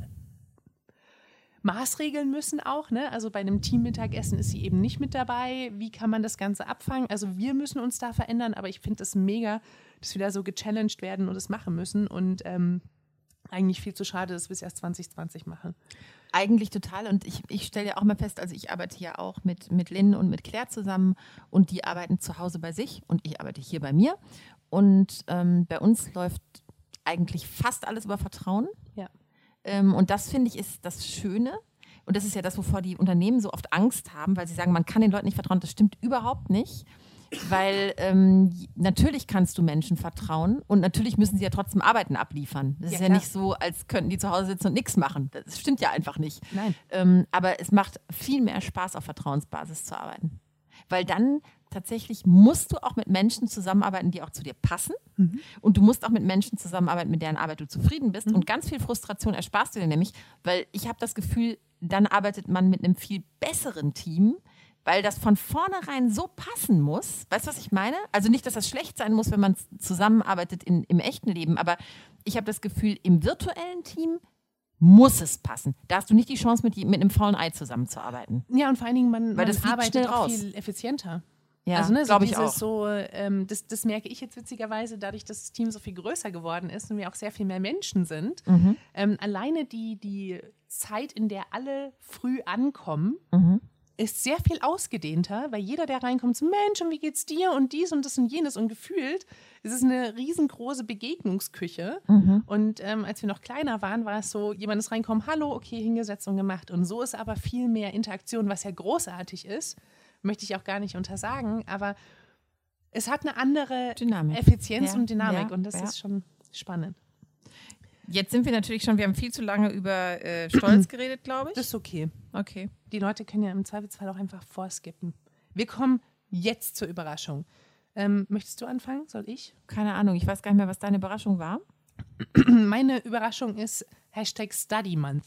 maßregeln müssen auch. Ne? Also bei einem Teammittagessen ist sie eben nicht mit dabei. Wie kann man das Ganze abfangen? Also wir müssen uns da verändern, aber ich finde es mega, dass wir da so gechallenged werden und es machen müssen und ähm, eigentlich viel zu schade, dass wir es erst 2020 machen. Eigentlich total. Und ich, ich stelle ja auch mal fest, also ich arbeite ja auch mit, mit Lynn und mit Claire zusammen und die arbeiten zu Hause bei sich und ich arbeite hier bei mir. Und ähm, bei uns läuft eigentlich fast alles über Vertrauen. Ja. Ähm, und das finde ich ist das Schöne. Und das ist ja das, wovor die Unternehmen so oft Angst haben, weil sie sagen, man kann den Leuten nicht vertrauen. Das stimmt überhaupt nicht. Weil ähm, natürlich kannst du Menschen vertrauen und natürlich müssen sie ja trotzdem Arbeiten abliefern. Das Ja, ist ja klar. nicht so, als könnten die zu Hause sitzen und nichts machen. Das stimmt ja einfach nicht. Nein. Ähm, aber es macht viel mehr Spaß, auf Vertrauensbasis zu arbeiten. Weil dann tatsächlich musst du auch mit Menschen zusammenarbeiten, die auch zu dir passen. Mhm. Und du musst auch mit Menschen zusammenarbeiten, mit deren Arbeit du zufrieden bist. Und ganz viel Frustration ersparst du dir nämlich, weil ich habe das Gefühl, dann arbeitet man mit einem viel besseren Team, weil das von vornherein so passen muss. Weißt du, was ich meine? Also nicht, dass das schlecht sein muss, wenn man zusammenarbeitet in, im echten Leben, aber ich habe das Gefühl, im virtuellen Team muss es passen. Da hast du nicht die Chance, mit, die- mit einem faulen Ei zusammenzuarbeiten. Ja, und vor allen Dingen, man, Weil man das arbeitet auch raus. viel effizienter. Ja, also, ne, so glaube ich auch. so, ähm, das, das merke ich jetzt witzigerweise, dadurch, dass das Team so viel größer geworden ist und wir auch sehr viel mehr Menschen sind. Mhm. Ähm, alleine die, die Zeit, in der alle früh ankommen, Mhm. Ist sehr viel ausgedehnter, weil jeder, der reinkommt, so Mensch, und wie geht's dir und dies und das und jenes und gefühlt ist es eine riesengroße Begegnungsküche. Mhm. Und ähm, als wir noch kleiner waren, war es so, jemand ist reinkommen, hallo, okay, hingesetzt und gemacht. Und so ist aber viel mehr Interaktion, was ja großartig ist, möchte ich auch gar nicht untersagen, aber es hat eine andere Dynamik. Effizienz Ja, und Dynamik ja, und das ja. ist schon spannend. Jetzt sind wir natürlich schon, wir haben viel zu lange über äh, Stolz <clears throat> geredet, glaube ich. Das ist okay. okay. Die Leute können ja im Zweifelsfall auch einfach vorskippen. Wir kommen jetzt zur Überraschung. Ähm, möchtest du anfangen? Soll ich? Keine Ahnung, ich weiß gar nicht mehr, was deine Überraschung war. <clears throat> Meine Überraschung ist Hashtag Study Month.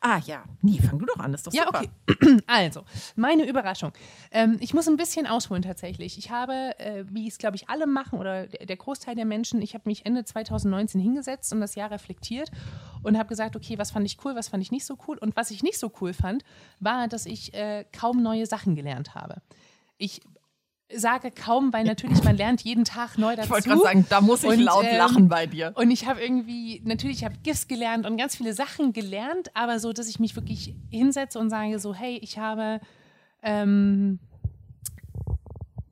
Ah ja, nee, fang du doch an, das ist doch Ja, super. okay. <clears throat> Also, meine Überraschung. Ähm, ich muss ein bisschen ausholen tatsächlich. Ich habe, äh, wie es glaube ich alle machen oder der, Großteil der Menschen, ich habe mich Ende 2019 hingesetzt und das Jahr reflektiert und habe gesagt, okay, was fand ich cool, was fand ich nicht so cool. Und was ich nicht so cool fand, war, dass ich äh, kaum neue Sachen gelernt habe. Ich sage kaum, weil natürlich man lernt jeden Tag neu dazu. Ich wollte gerade sagen, da muss ich Und, laut ähm, lachen bei dir. Und ich habe irgendwie, natürlich, ich habe GIFs gelernt und ganz viele Sachen gelernt, aber so, dass ich mich wirklich hinsetze und sage so, hey, ich habe ähm,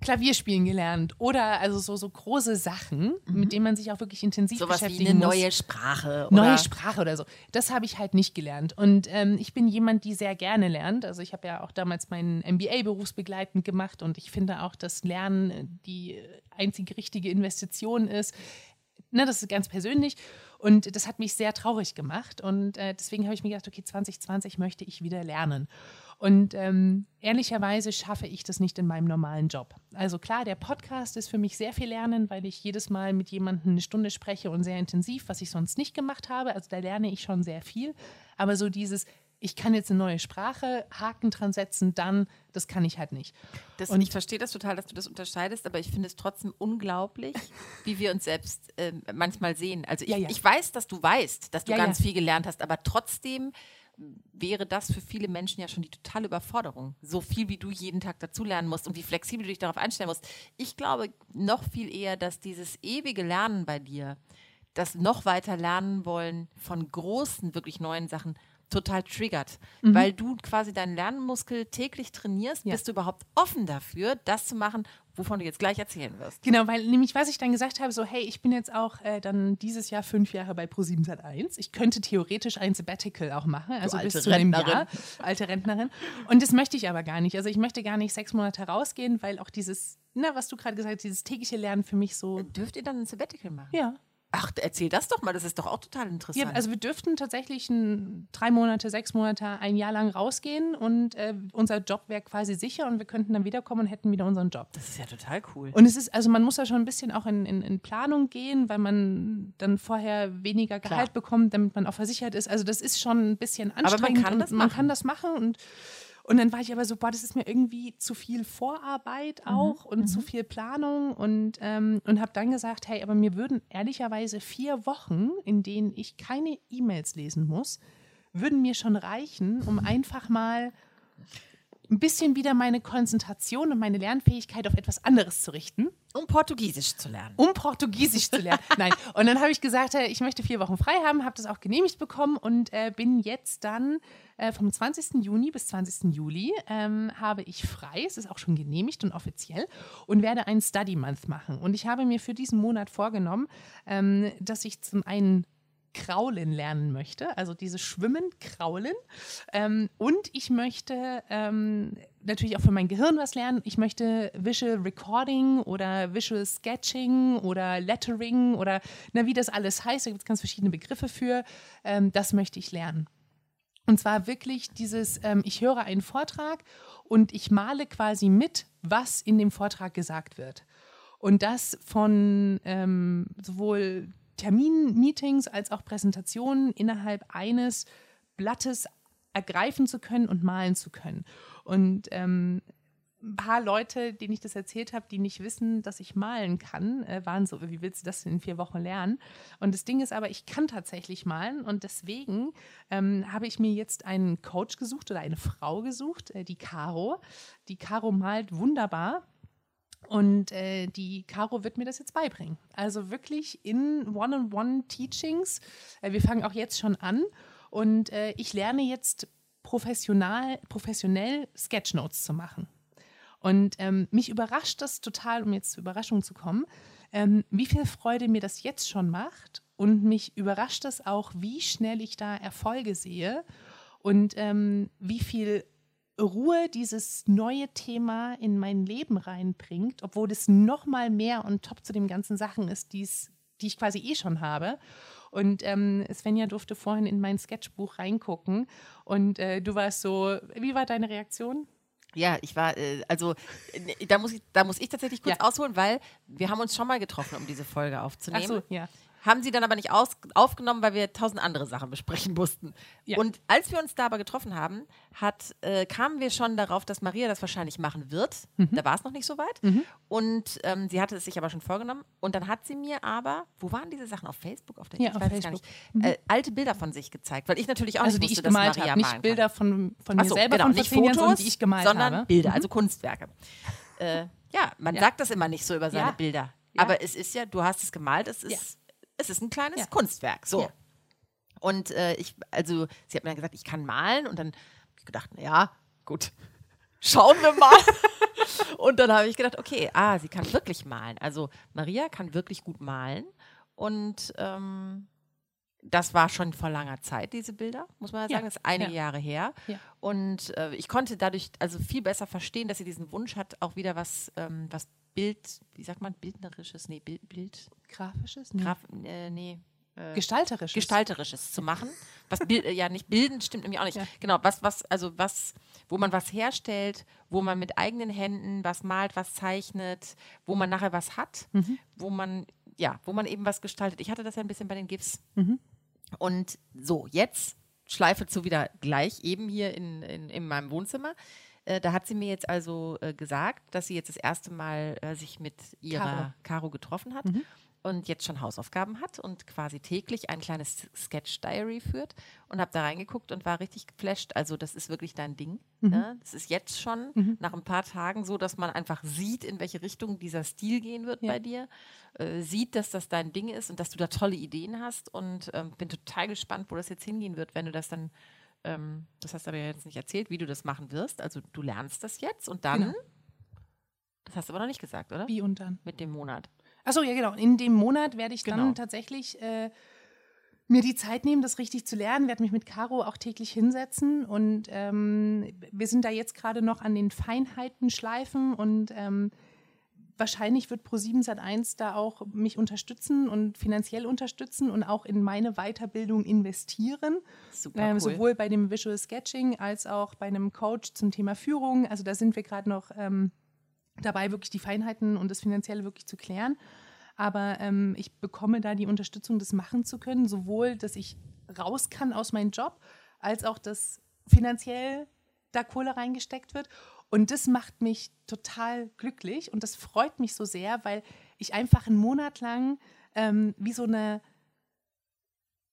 Klavierspielen gelernt oder also so, so große Sachen, mit denen man sich auch wirklich intensiv Mhm. Sowas wie beschäftigen eine muss. neue Sprache. Neue oder- Sprache oder so. Das habe ich halt nicht gelernt. Und ähm, ich bin jemand, die sehr gerne lernt. Also ich habe ja auch damals meinen MBA berufsbegleitend gemacht und ich finde auch, dass Lernen die einzige richtige Investition ist. Ne, das ist ganz persönlich. Und das hat mich sehr traurig gemacht. Und äh, deswegen habe ich mir gedacht, okay, 2020 möchte ich wieder lernen. Und ähm, ehrlicherweise schaffe ich das nicht in meinem normalen Job. Also klar, der Podcast ist für mich sehr viel Lernen, weil ich jedes Mal mit jemandem eine Stunde spreche und sehr intensiv, was ich sonst nicht gemacht habe. Also da lerne ich schon sehr viel. Aber so dieses, ich kann jetzt eine neue Sprache, Haken dran setzen, dann, das kann ich halt nicht. Das, Und- ich verstehe das total, dass du das unterscheidest, aber ich finde es trotzdem unglaublich, <laughs> wie wir uns selbst ähm, manchmal sehen. Also ich, Ja, ja. ich weiß, dass du weißt, dass du Ja, ganz viel gelernt hast, aber trotzdem wäre das für viele Menschen ja schon die totale Überforderung. So viel, wie du jeden Tag dazulernen musst und wie flexibel du dich darauf einstellen musst. Ich glaube noch viel eher, dass dieses ewige Lernen bei dir, das noch weiter lernen wollen von großen, wirklich neuen Sachen, total triggert. Weil du quasi deinen Lernmuskel täglich trainierst, Mhm. Ja. bist du überhaupt offen dafür, das zu machen, wovon du jetzt gleich erzählen wirst. Genau, weil nämlich, was ich dann gesagt habe, so, hey, ich bin jetzt auch äh, dann dieses Jahr fünf Jahre bei Pro7 Sat1. Ich könnte theoretisch ein Sabbatical auch machen, also Du bis zu einem. Jahr. Alte Rentnerin. Und das möchte ich aber gar nicht. Also ich möchte gar nicht sechs Monate rausgehen, weil auch dieses, na, was du gerade gesagt hast, dieses tägliche Lernen für mich so, Dürft ihr dann ein Sabbatical machen? ja. Ach, erzähl das doch mal, das ist doch auch total interessant. Ja, also wir dürften tatsächlich ein, drei Monate, sechs Monate, ein Jahr lang rausgehen und äh, unser Job wäre quasi sicher und wir könnten dann wiederkommen und hätten wieder unseren Job. das ist ja total cool. Und es ist, also man muss da schon ein bisschen auch in, in, in Planung gehen, weil man dann vorher weniger Gehalt bekommt, damit man auch versichert ist. Also das ist schon ein bisschen man anstrengend. kann und das man machen. kann das machen und und dann war ich aber so, boah, das ist mir irgendwie zu viel Vorarbeit Mhm, auch und zu viel Planung und, ähm, und habe dann gesagt, hey, aber mir würden ehrlicherweise vier Wochen, in denen ich keine E-Mails lesen muss, würden mir schon reichen, um einfach mal ein bisschen wieder meine Konzentration und meine Lernfähigkeit auf etwas anderes zu richten Um Portugiesisch zu lernen. um Portugiesisch zu lernen. <laughs> Nein. Und dann habe ich gesagt, ich möchte vier Wochen frei haben, habe das auch genehmigt bekommen und äh, bin jetzt dann äh, vom 20. Juni bis 20. Juli ähm, habe ich frei. Es ist auch schon genehmigt und offiziell und werde einen Study Month machen. Und ich habe mir für diesen Monat vorgenommen, ähm, dass ich zum einen Kraulen lernen möchte, also dieses Schwimmen, Kraulen. Ähm, und ich möchte ähm, natürlich auch für mein Gehirn was lernen. Ich möchte Visual Recording oder Visual Sketching oder Lettering oder na, wie das alles heißt. Da gibt es ganz verschiedene Begriffe für. Ähm, das möchte ich lernen. Und zwar wirklich dieses, ähm, ich höre einen Vortrag und ich male quasi mit, was in dem Vortrag gesagt wird. Und das von ähm, sowohl Terminmeetings als auch Präsentationen innerhalb eines Blattes ergreifen zu können und malen zu können. Und ähm, ein paar Leute, denen ich das erzählt habe, die nicht wissen, dass ich malen kann, äh, waren so, wie willst du das in vier Wochen lernen? Und das Ding ist aber, ich kann tatsächlich malen und deswegen ähm, habe ich mir jetzt einen Coach gesucht oder eine Frau gesucht, äh, die Caro. Die Caro malt wunderbar und äh, die Caro wird mir das jetzt beibringen. Also wirklich in One-on-One-Teachings. Äh, wir fangen auch jetzt schon an. Und äh, ich lerne jetzt professional, professionell Sketchnotes zu machen. Und ähm, mich überrascht das total, um jetzt zur Überraschung zu kommen, ähm, wie viel Freude mir das jetzt schon macht. Und mich überrascht es auch, wie schnell ich da Erfolge sehe und ähm, wie viel Ruhe dieses neue Thema in mein Leben reinbringt, obwohl es noch mal mehr und top zu den ganzen Sachen ist, die ich quasi eh schon habe. Und ähm, Svenja durfte vorhin in mein Sketchbuch reingucken und äh, du warst so, wie war deine Reaktion? Ja, ich war, äh, also da muss ich, da muss ich tatsächlich kurz ja. ausholen, weil wir haben uns schon mal getroffen, um diese Folge aufzunehmen. Ach so, ja. Haben sie dann aber nicht aus, aufgenommen, weil wir tausend andere Sachen besprechen mussten. Ja. Und als wir uns da aber getroffen haben, hat, äh, kamen wir schon darauf, dass Maria das wahrscheinlich machen wird. Mhm. Da war es noch nicht so weit. Mhm. Und ähm, sie hatte es sich aber schon vorgenommen. Und dann hat sie mir aber, wo waren diese Sachen? Auf Facebook? Auf der ja, ich auf weiß Facebook. gar nicht. Mhm. Äh, alte Bilder von sich gezeigt, weil ich natürlich auch also nicht wusste, die ich gemalt habe, nicht Bilder von, von mir so, selber, genau, von nicht Fotos, sondern die ich gemalt sondern habe. Bilder, also mhm. Kunstwerke. Äh, ja, man ja. sagt das immer nicht so über seine. Bilder. Aber es ist ja, du hast es gemalt, es ist es ist ein kleines ja. Kunstwerk. So. Ja. Und äh, ich, also, sie hat mir dann gesagt, ich kann malen. Und dann habe ich gedacht, naja, gut, <laughs> schauen wir mal. <laughs> und dann habe ich gedacht, okay, ah, sie kann wirklich malen. Also Maria kann wirklich gut malen. Und ähm, das war schon vor langer Zeit, diese Bilder, muss man ja sagen. Ja. Das ist einige ja. Jahre her. Ja. Und äh, ich konnte dadurch also viel besser verstehen, dass sie diesen Wunsch hat, auch wieder was, ähm, was Bild, wie sagt man, bildnerisches, nee, Bild, Bild grafisches, nee, Graf, äh, nee äh, gestalterisches, gestalterisches zu machen. Was Bild, äh, ja nicht bilden stimmt nämlich auch nicht. Ja. Genau, was was also was, wo man was herstellt, wo man mit eigenen Händen was malt, was zeichnet, wo man nachher was hat, mhm. wo man ja, wo man eben was gestaltet. Ich hatte das ja ein bisschen bei den GIFs. Mhm. Und so jetzt Schleife zu wieder gleich eben hier in, in, in meinem Wohnzimmer. Äh, da hat sie mir jetzt also äh, gesagt, dass sie jetzt das erste Mal äh, sich mit ihrer Caro, Caro getroffen hat. Mhm und jetzt schon Hausaufgaben hat und quasi täglich ein kleines Sketch-Diary führt und habe da reingeguckt und war richtig geflasht. Also das ist wirklich dein Ding. Mhm. Ne? Das ist jetzt schon mhm. nach ein paar Tagen so, dass man einfach sieht, in welche Richtung dieser Stil gehen wird ja. bei dir, äh, sieht, dass das dein Ding ist und dass du da tolle Ideen hast und ähm, bin total gespannt, wo das jetzt hingehen wird, wenn du das dann ähm, das hast du aber jetzt nicht erzählt, wie du das machen wirst. Also du lernst das jetzt und dann, genau. das hast du aber noch nicht gesagt, oder? Wie und dann? Mit dem Monat. Achso, ja genau. In dem Monat werde ich genau. dann tatsächlich äh, mir die Zeit nehmen, das richtig zu lernen, werde mich mit Caro auch täglich hinsetzen und ähm, wir sind da jetzt gerade noch an den Feinheiten schleifen und ähm, wahrscheinlich wird Pro7 Sat1 da auch mich unterstützen und finanziell unterstützen und auch in meine Weiterbildung investieren. Super ähm, Sowohl bei dem Visual Sketching als auch bei einem Coach zum Thema Führung. Also da sind wir gerade noch ähm, dabei, wirklich die Feinheiten und das Finanzielle wirklich zu klären. Aber ähm, ich bekomme da die Unterstützung, das machen zu können, sowohl, dass ich raus kann aus meinem Job, als auch, dass finanziell da Kohle reingesteckt wird. Und das macht mich total glücklich und das freut mich so sehr, weil ich einfach einen Monat lang ähm, wie so eine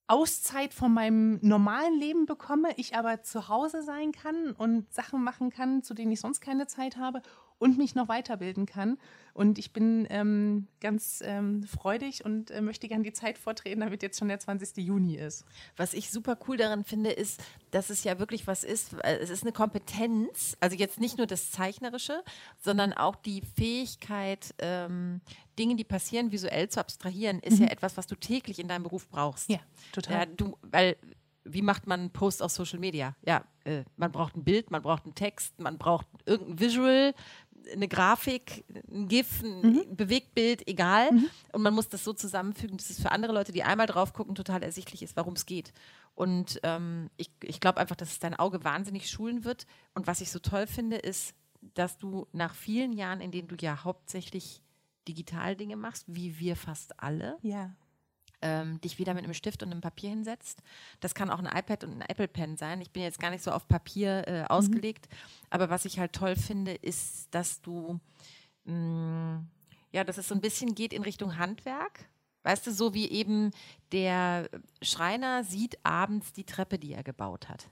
Auszeit von meinem normalen Leben bekomme, ich aber zu Hause sein kann und Sachen machen kann, zu denen ich sonst keine Zeit habe und mich noch weiterbilden kann. Und ich bin ähm, ganz ähm, freudig und äh, möchte gerne die Zeit vortreten, damit jetzt schon der 20. Juni ist. Was ich super cool daran finde, ist, dass es ja wirklich was ist. Es ist eine Kompetenz, also jetzt nicht nur das Zeichnerische, sondern auch die Fähigkeit, ähm, Dinge, die passieren, visuell zu abstrahieren, ist mhm. ja etwas, was du täglich in deinem Beruf brauchst. Ja, total. Ja, du, weil wie macht man einen Post auf Social Media? Ja, äh, man braucht ein Bild, man braucht einen Text, man braucht irgendein Visual, eine Grafik, ein GIF, ein mhm. Bewegtbild, egal. Mhm. Und man muss das so zusammenfügen, dass es für andere Leute, die einmal drauf gucken, total ersichtlich ist, warum es geht. Und ähm, ich, ich glaube einfach, dass es dein Auge wahnsinnig schulen wird. Und was ich so toll finde, ist, dass du nach vielen Jahren, in denen du ja hauptsächlich digital Dinge machst, wie wir fast alle, ja ähm, dich wieder mit einem Stift und einem Papier hinsetzt. Das kann auch ein iPad und ein Apple Pen sein. Ich bin jetzt gar nicht so auf Papier äh, ausgelegt, mhm. aber was ich halt toll finde, ist, dass du mh, mm, ja, dass es so ein bisschen geht in Richtung Handwerk. Weißt du, so wie eben der Schreiner sieht abends die Treppe, die er gebaut hat.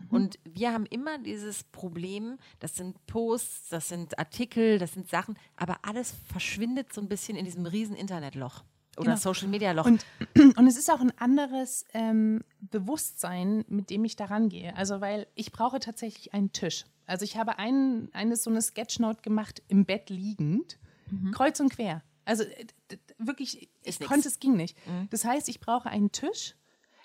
Mhm. Und wir haben immer dieses Problem, das sind Posts, das sind Artikel, das sind Sachen, aber alles verschwindet so ein bisschen in diesem riesen Internetloch oder genau. Social Media Loch. Und, und es ist auch ein anderes ähm, Bewusstsein, mit dem ich daran gehe. Also, weil ich brauche tatsächlich einen Tisch. Also, ich habe einen, eine so eine Sketchnote gemacht im Bett liegend, mhm. kreuz und quer. Also, wirklich, ich konnte, es ging nicht. Mhm. Das heißt, ich brauche einen Tisch.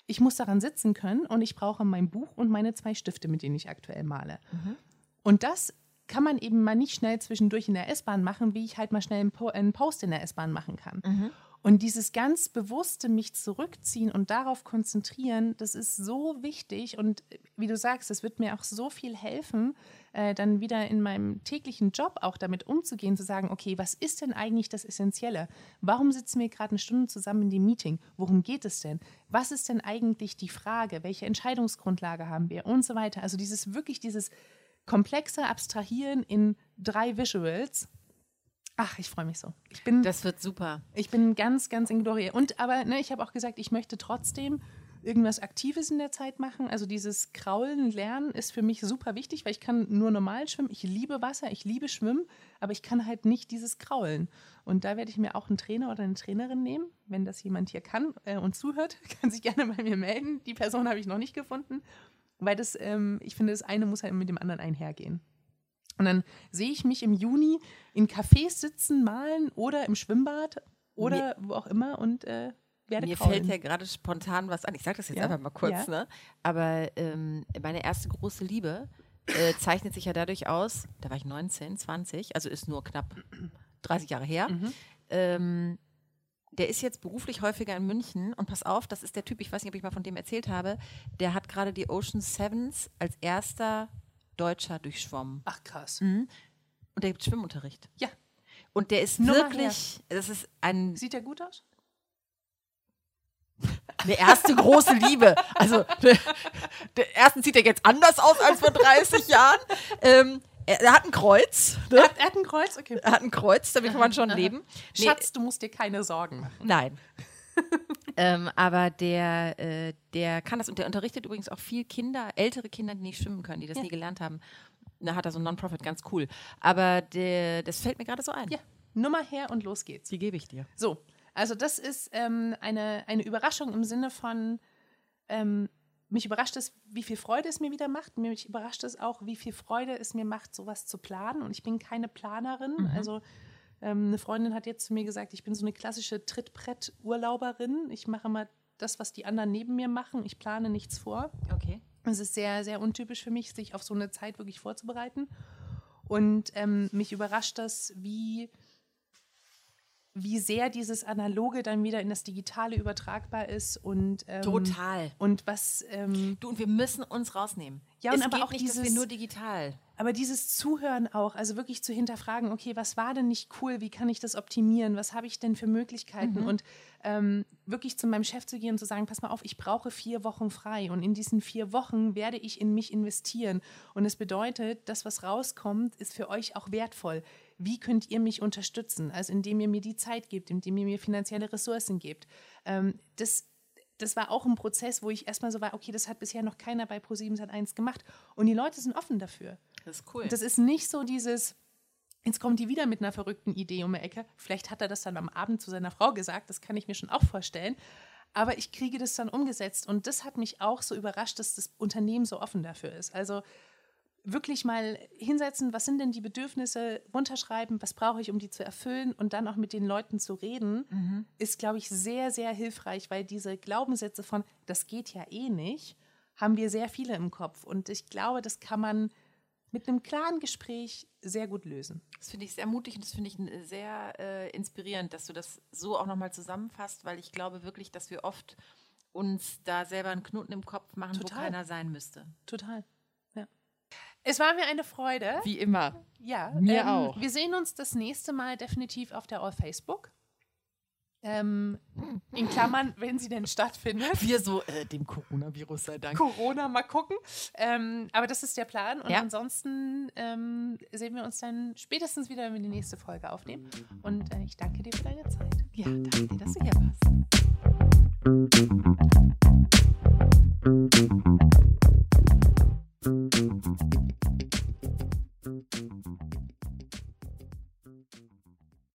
Ich muss daran sitzen können und ich brauche mein Buch und meine zwei Stifte, mit denen ich aktuell male. Mhm. Und das kann man eben mal nicht schnell zwischendurch in der S-Bahn machen, wie ich halt mal schnell einen, Post in der S-Bahn machen kann. Mhm. Und dieses ganz bewusste mich zurückziehen und darauf konzentrieren, das ist so wichtig. Und äh, wie du sagst, es wird mir auch so viel helfen, äh, dann wieder in meinem täglichen Job auch damit umzugehen, zu sagen, okay, was ist denn eigentlich das Essentielle? Warum sitzen wir gerade eine Stunde zusammen in dem Meeting? Worum geht es denn? Was ist denn eigentlich die Frage? Welche Entscheidungsgrundlage haben wir? Und so weiter. Also dieses wirklich, dieses komplexe Abstrahieren in drei Visuals Ach, ich freue mich so. Ich bin, das wird super. Ich bin ganz, ganz in Glorie. Und aber, ne, ich habe auch gesagt, ich möchte trotzdem irgendwas Aktives in der Zeit machen. Also dieses Kraulen, Lernen ist für mich super wichtig, weil ich kann nur normal schwimmen. Ich liebe Wasser, ich liebe Schwimmen, aber ich kann halt nicht dieses Kraulen. Und da werde ich mir auch einen Trainer oder eine Trainerin nehmen. Wenn das jemand hier kann äh, und zuhört, <laughs> kann sich gerne bei mir melden. Die Person habe ich noch nicht gefunden, weil das, ähm, ich finde, das eine muss halt mit dem anderen einhergehen. Und dann sehe ich mich im Juni in Cafés sitzen, malen oder im Schwimmbad oder mir, wo auch immer und äh, werde Mir kraulen. fällt ja gerade spontan was an. Ich sage das jetzt ja? einfach mal kurz, ja. ne? Aber ähm, meine erste große Liebe äh, zeichnet sich ja dadurch aus, da war ich 19, 20, also ist nur knapp 30 Jahre her. Mhm. Ähm, der ist jetzt beruflich häufiger in München und pass auf, das ist der Typ, ich weiß nicht, ob ich mal von dem erzählt habe, der hat gerade die Ocean Sevens als erster Deutscher durchschwommen. Ach krass. Mhm. Und der gibt Schwimmunterricht. Ja. Und der ist Nummer wirklich, her. das ist ein. Sieht der gut aus? Eine erste große <laughs> Liebe. Also, der, der ersten sieht er jetzt anders aus als vor 30 Jahren. Ähm, er, er, hat ein Kreuz. Ne? Er, hat, er, hat, ein Kreuz, okay. Er hat ein Kreuz, damit kann man schon leben. Nee, Schatz, du musst dir keine Sorgen machen. Nein. <laughs> ähm, aber der, äh, der kann das und der unterrichtet übrigens auch viel Kinder, ältere Kinder, die nicht schwimmen können, die das ja. nie gelernt haben. Da hat er so ein Non-Profit, ganz cool. Aber der, das fällt mir gerade so ein. Ja, Nummer her und los geht's. Die gebe ich dir. So, also das ist ähm, eine, eine Überraschung im Sinne von, ähm, mich überrascht es, wie viel Freude es mir wieder macht. Mich überrascht es auch, wie viel Freude es mir macht, sowas zu planen. Und ich bin keine Planerin. Mhm. Also ähm, eine Freundin hat jetzt zu mir gesagt, ich bin so eine klassische Trittbrett-Urlauberin. Ich mache mal das, was die anderen neben mir machen. Ich plane nichts vor. Okay. Es ist sehr, sehr untypisch für mich, sich auf so eine Zeit wirklich vorzubereiten. Und ähm, mich überrascht das, wie wie sehr dieses Analoge dann wieder in das Digitale übertragbar ist und ähm, total und was ähm, du und wir müssen uns rausnehmen. Ja es und aber auch nicht, dieses dass wir nur digital. Aber dieses Zuhören auch, also wirklich zu hinterfragen, okay, was war denn nicht cool? Wie kann ich das optimieren? Was habe ich denn für Möglichkeiten? Mhm. Und ähm, wirklich zu meinem Chef zu gehen und zu sagen, pass mal auf, ich brauche vier Wochen frei und in diesen vier Wochen werde ich in mich investieren. Und es bedeutet, das, was rauskommt, ist für euch auch wertvoll wie könnt ihr mich unterstützen? Also indem ihr mir die Zeit gebt, indem ihr mir finanzielle Ressourcen gebt. Ähm, das, das war auch ein Prozess, wo ich erstmal so war, okay, das hat bisher noch keiner bei Pro7 1 gemacht. Und die Leute sind offen dafür. Das ist cool. Das ist nicht so dieses, Jetzt kommt die wieder mit einer verrückten Idee um die Ecke. Vielleicht hat er das dann am Abend zu seiner Frau gesagt, das kann ich mir schon auch vorstellen. Aber ich kriege das dann umgesetzt und das hat mich auch so überrascht, dass das Unternehmen so offen dafür ist. Also wirklich mal hinsetzen, was sind denn die Bedürfnisse, runterschreiben, was brauche ich, um die zu erfüllen und dann auch mit den Leuten zu reden, mhm. ist, glaube ich, sehr, sehr hilfreich, weil diese Glaubenssätze von, das geht ja eh nicht, haben wir sehr viele im Kopf. Und ich glaube, das kann man mit einem klaren Gespräch sehr gut lösen. Das finde ich sehr mutig und das finde ich äh, sehr äh, inspirierend, dass du das so auch nochmal zusammenfasst, weil ich glaube wirklich, dass wir oft uns da selber einen Knoten im Kopf machen, Total. wo keiner sein müsste. Total. Es war mir eine Freude. Wie immer. Ja. Mir ähm, auch. Wir sehen uns das nächste Mal definitiv auf der All Facebook. Ähm, in Klammern, wenn sie denn stattfindet. Wir so, äh, dem Coronavirus sei Dank. Corona mal gucken. Ähm, aber das ist der Plan. Und ja. ansonsten ähm, sehen wir uns dann spätestens wieder, wenn wir die nächste Folge aufnehmen. Und äh, ich danke dir für deine Zeit. Ja, danke dir, dass du hier warst. Música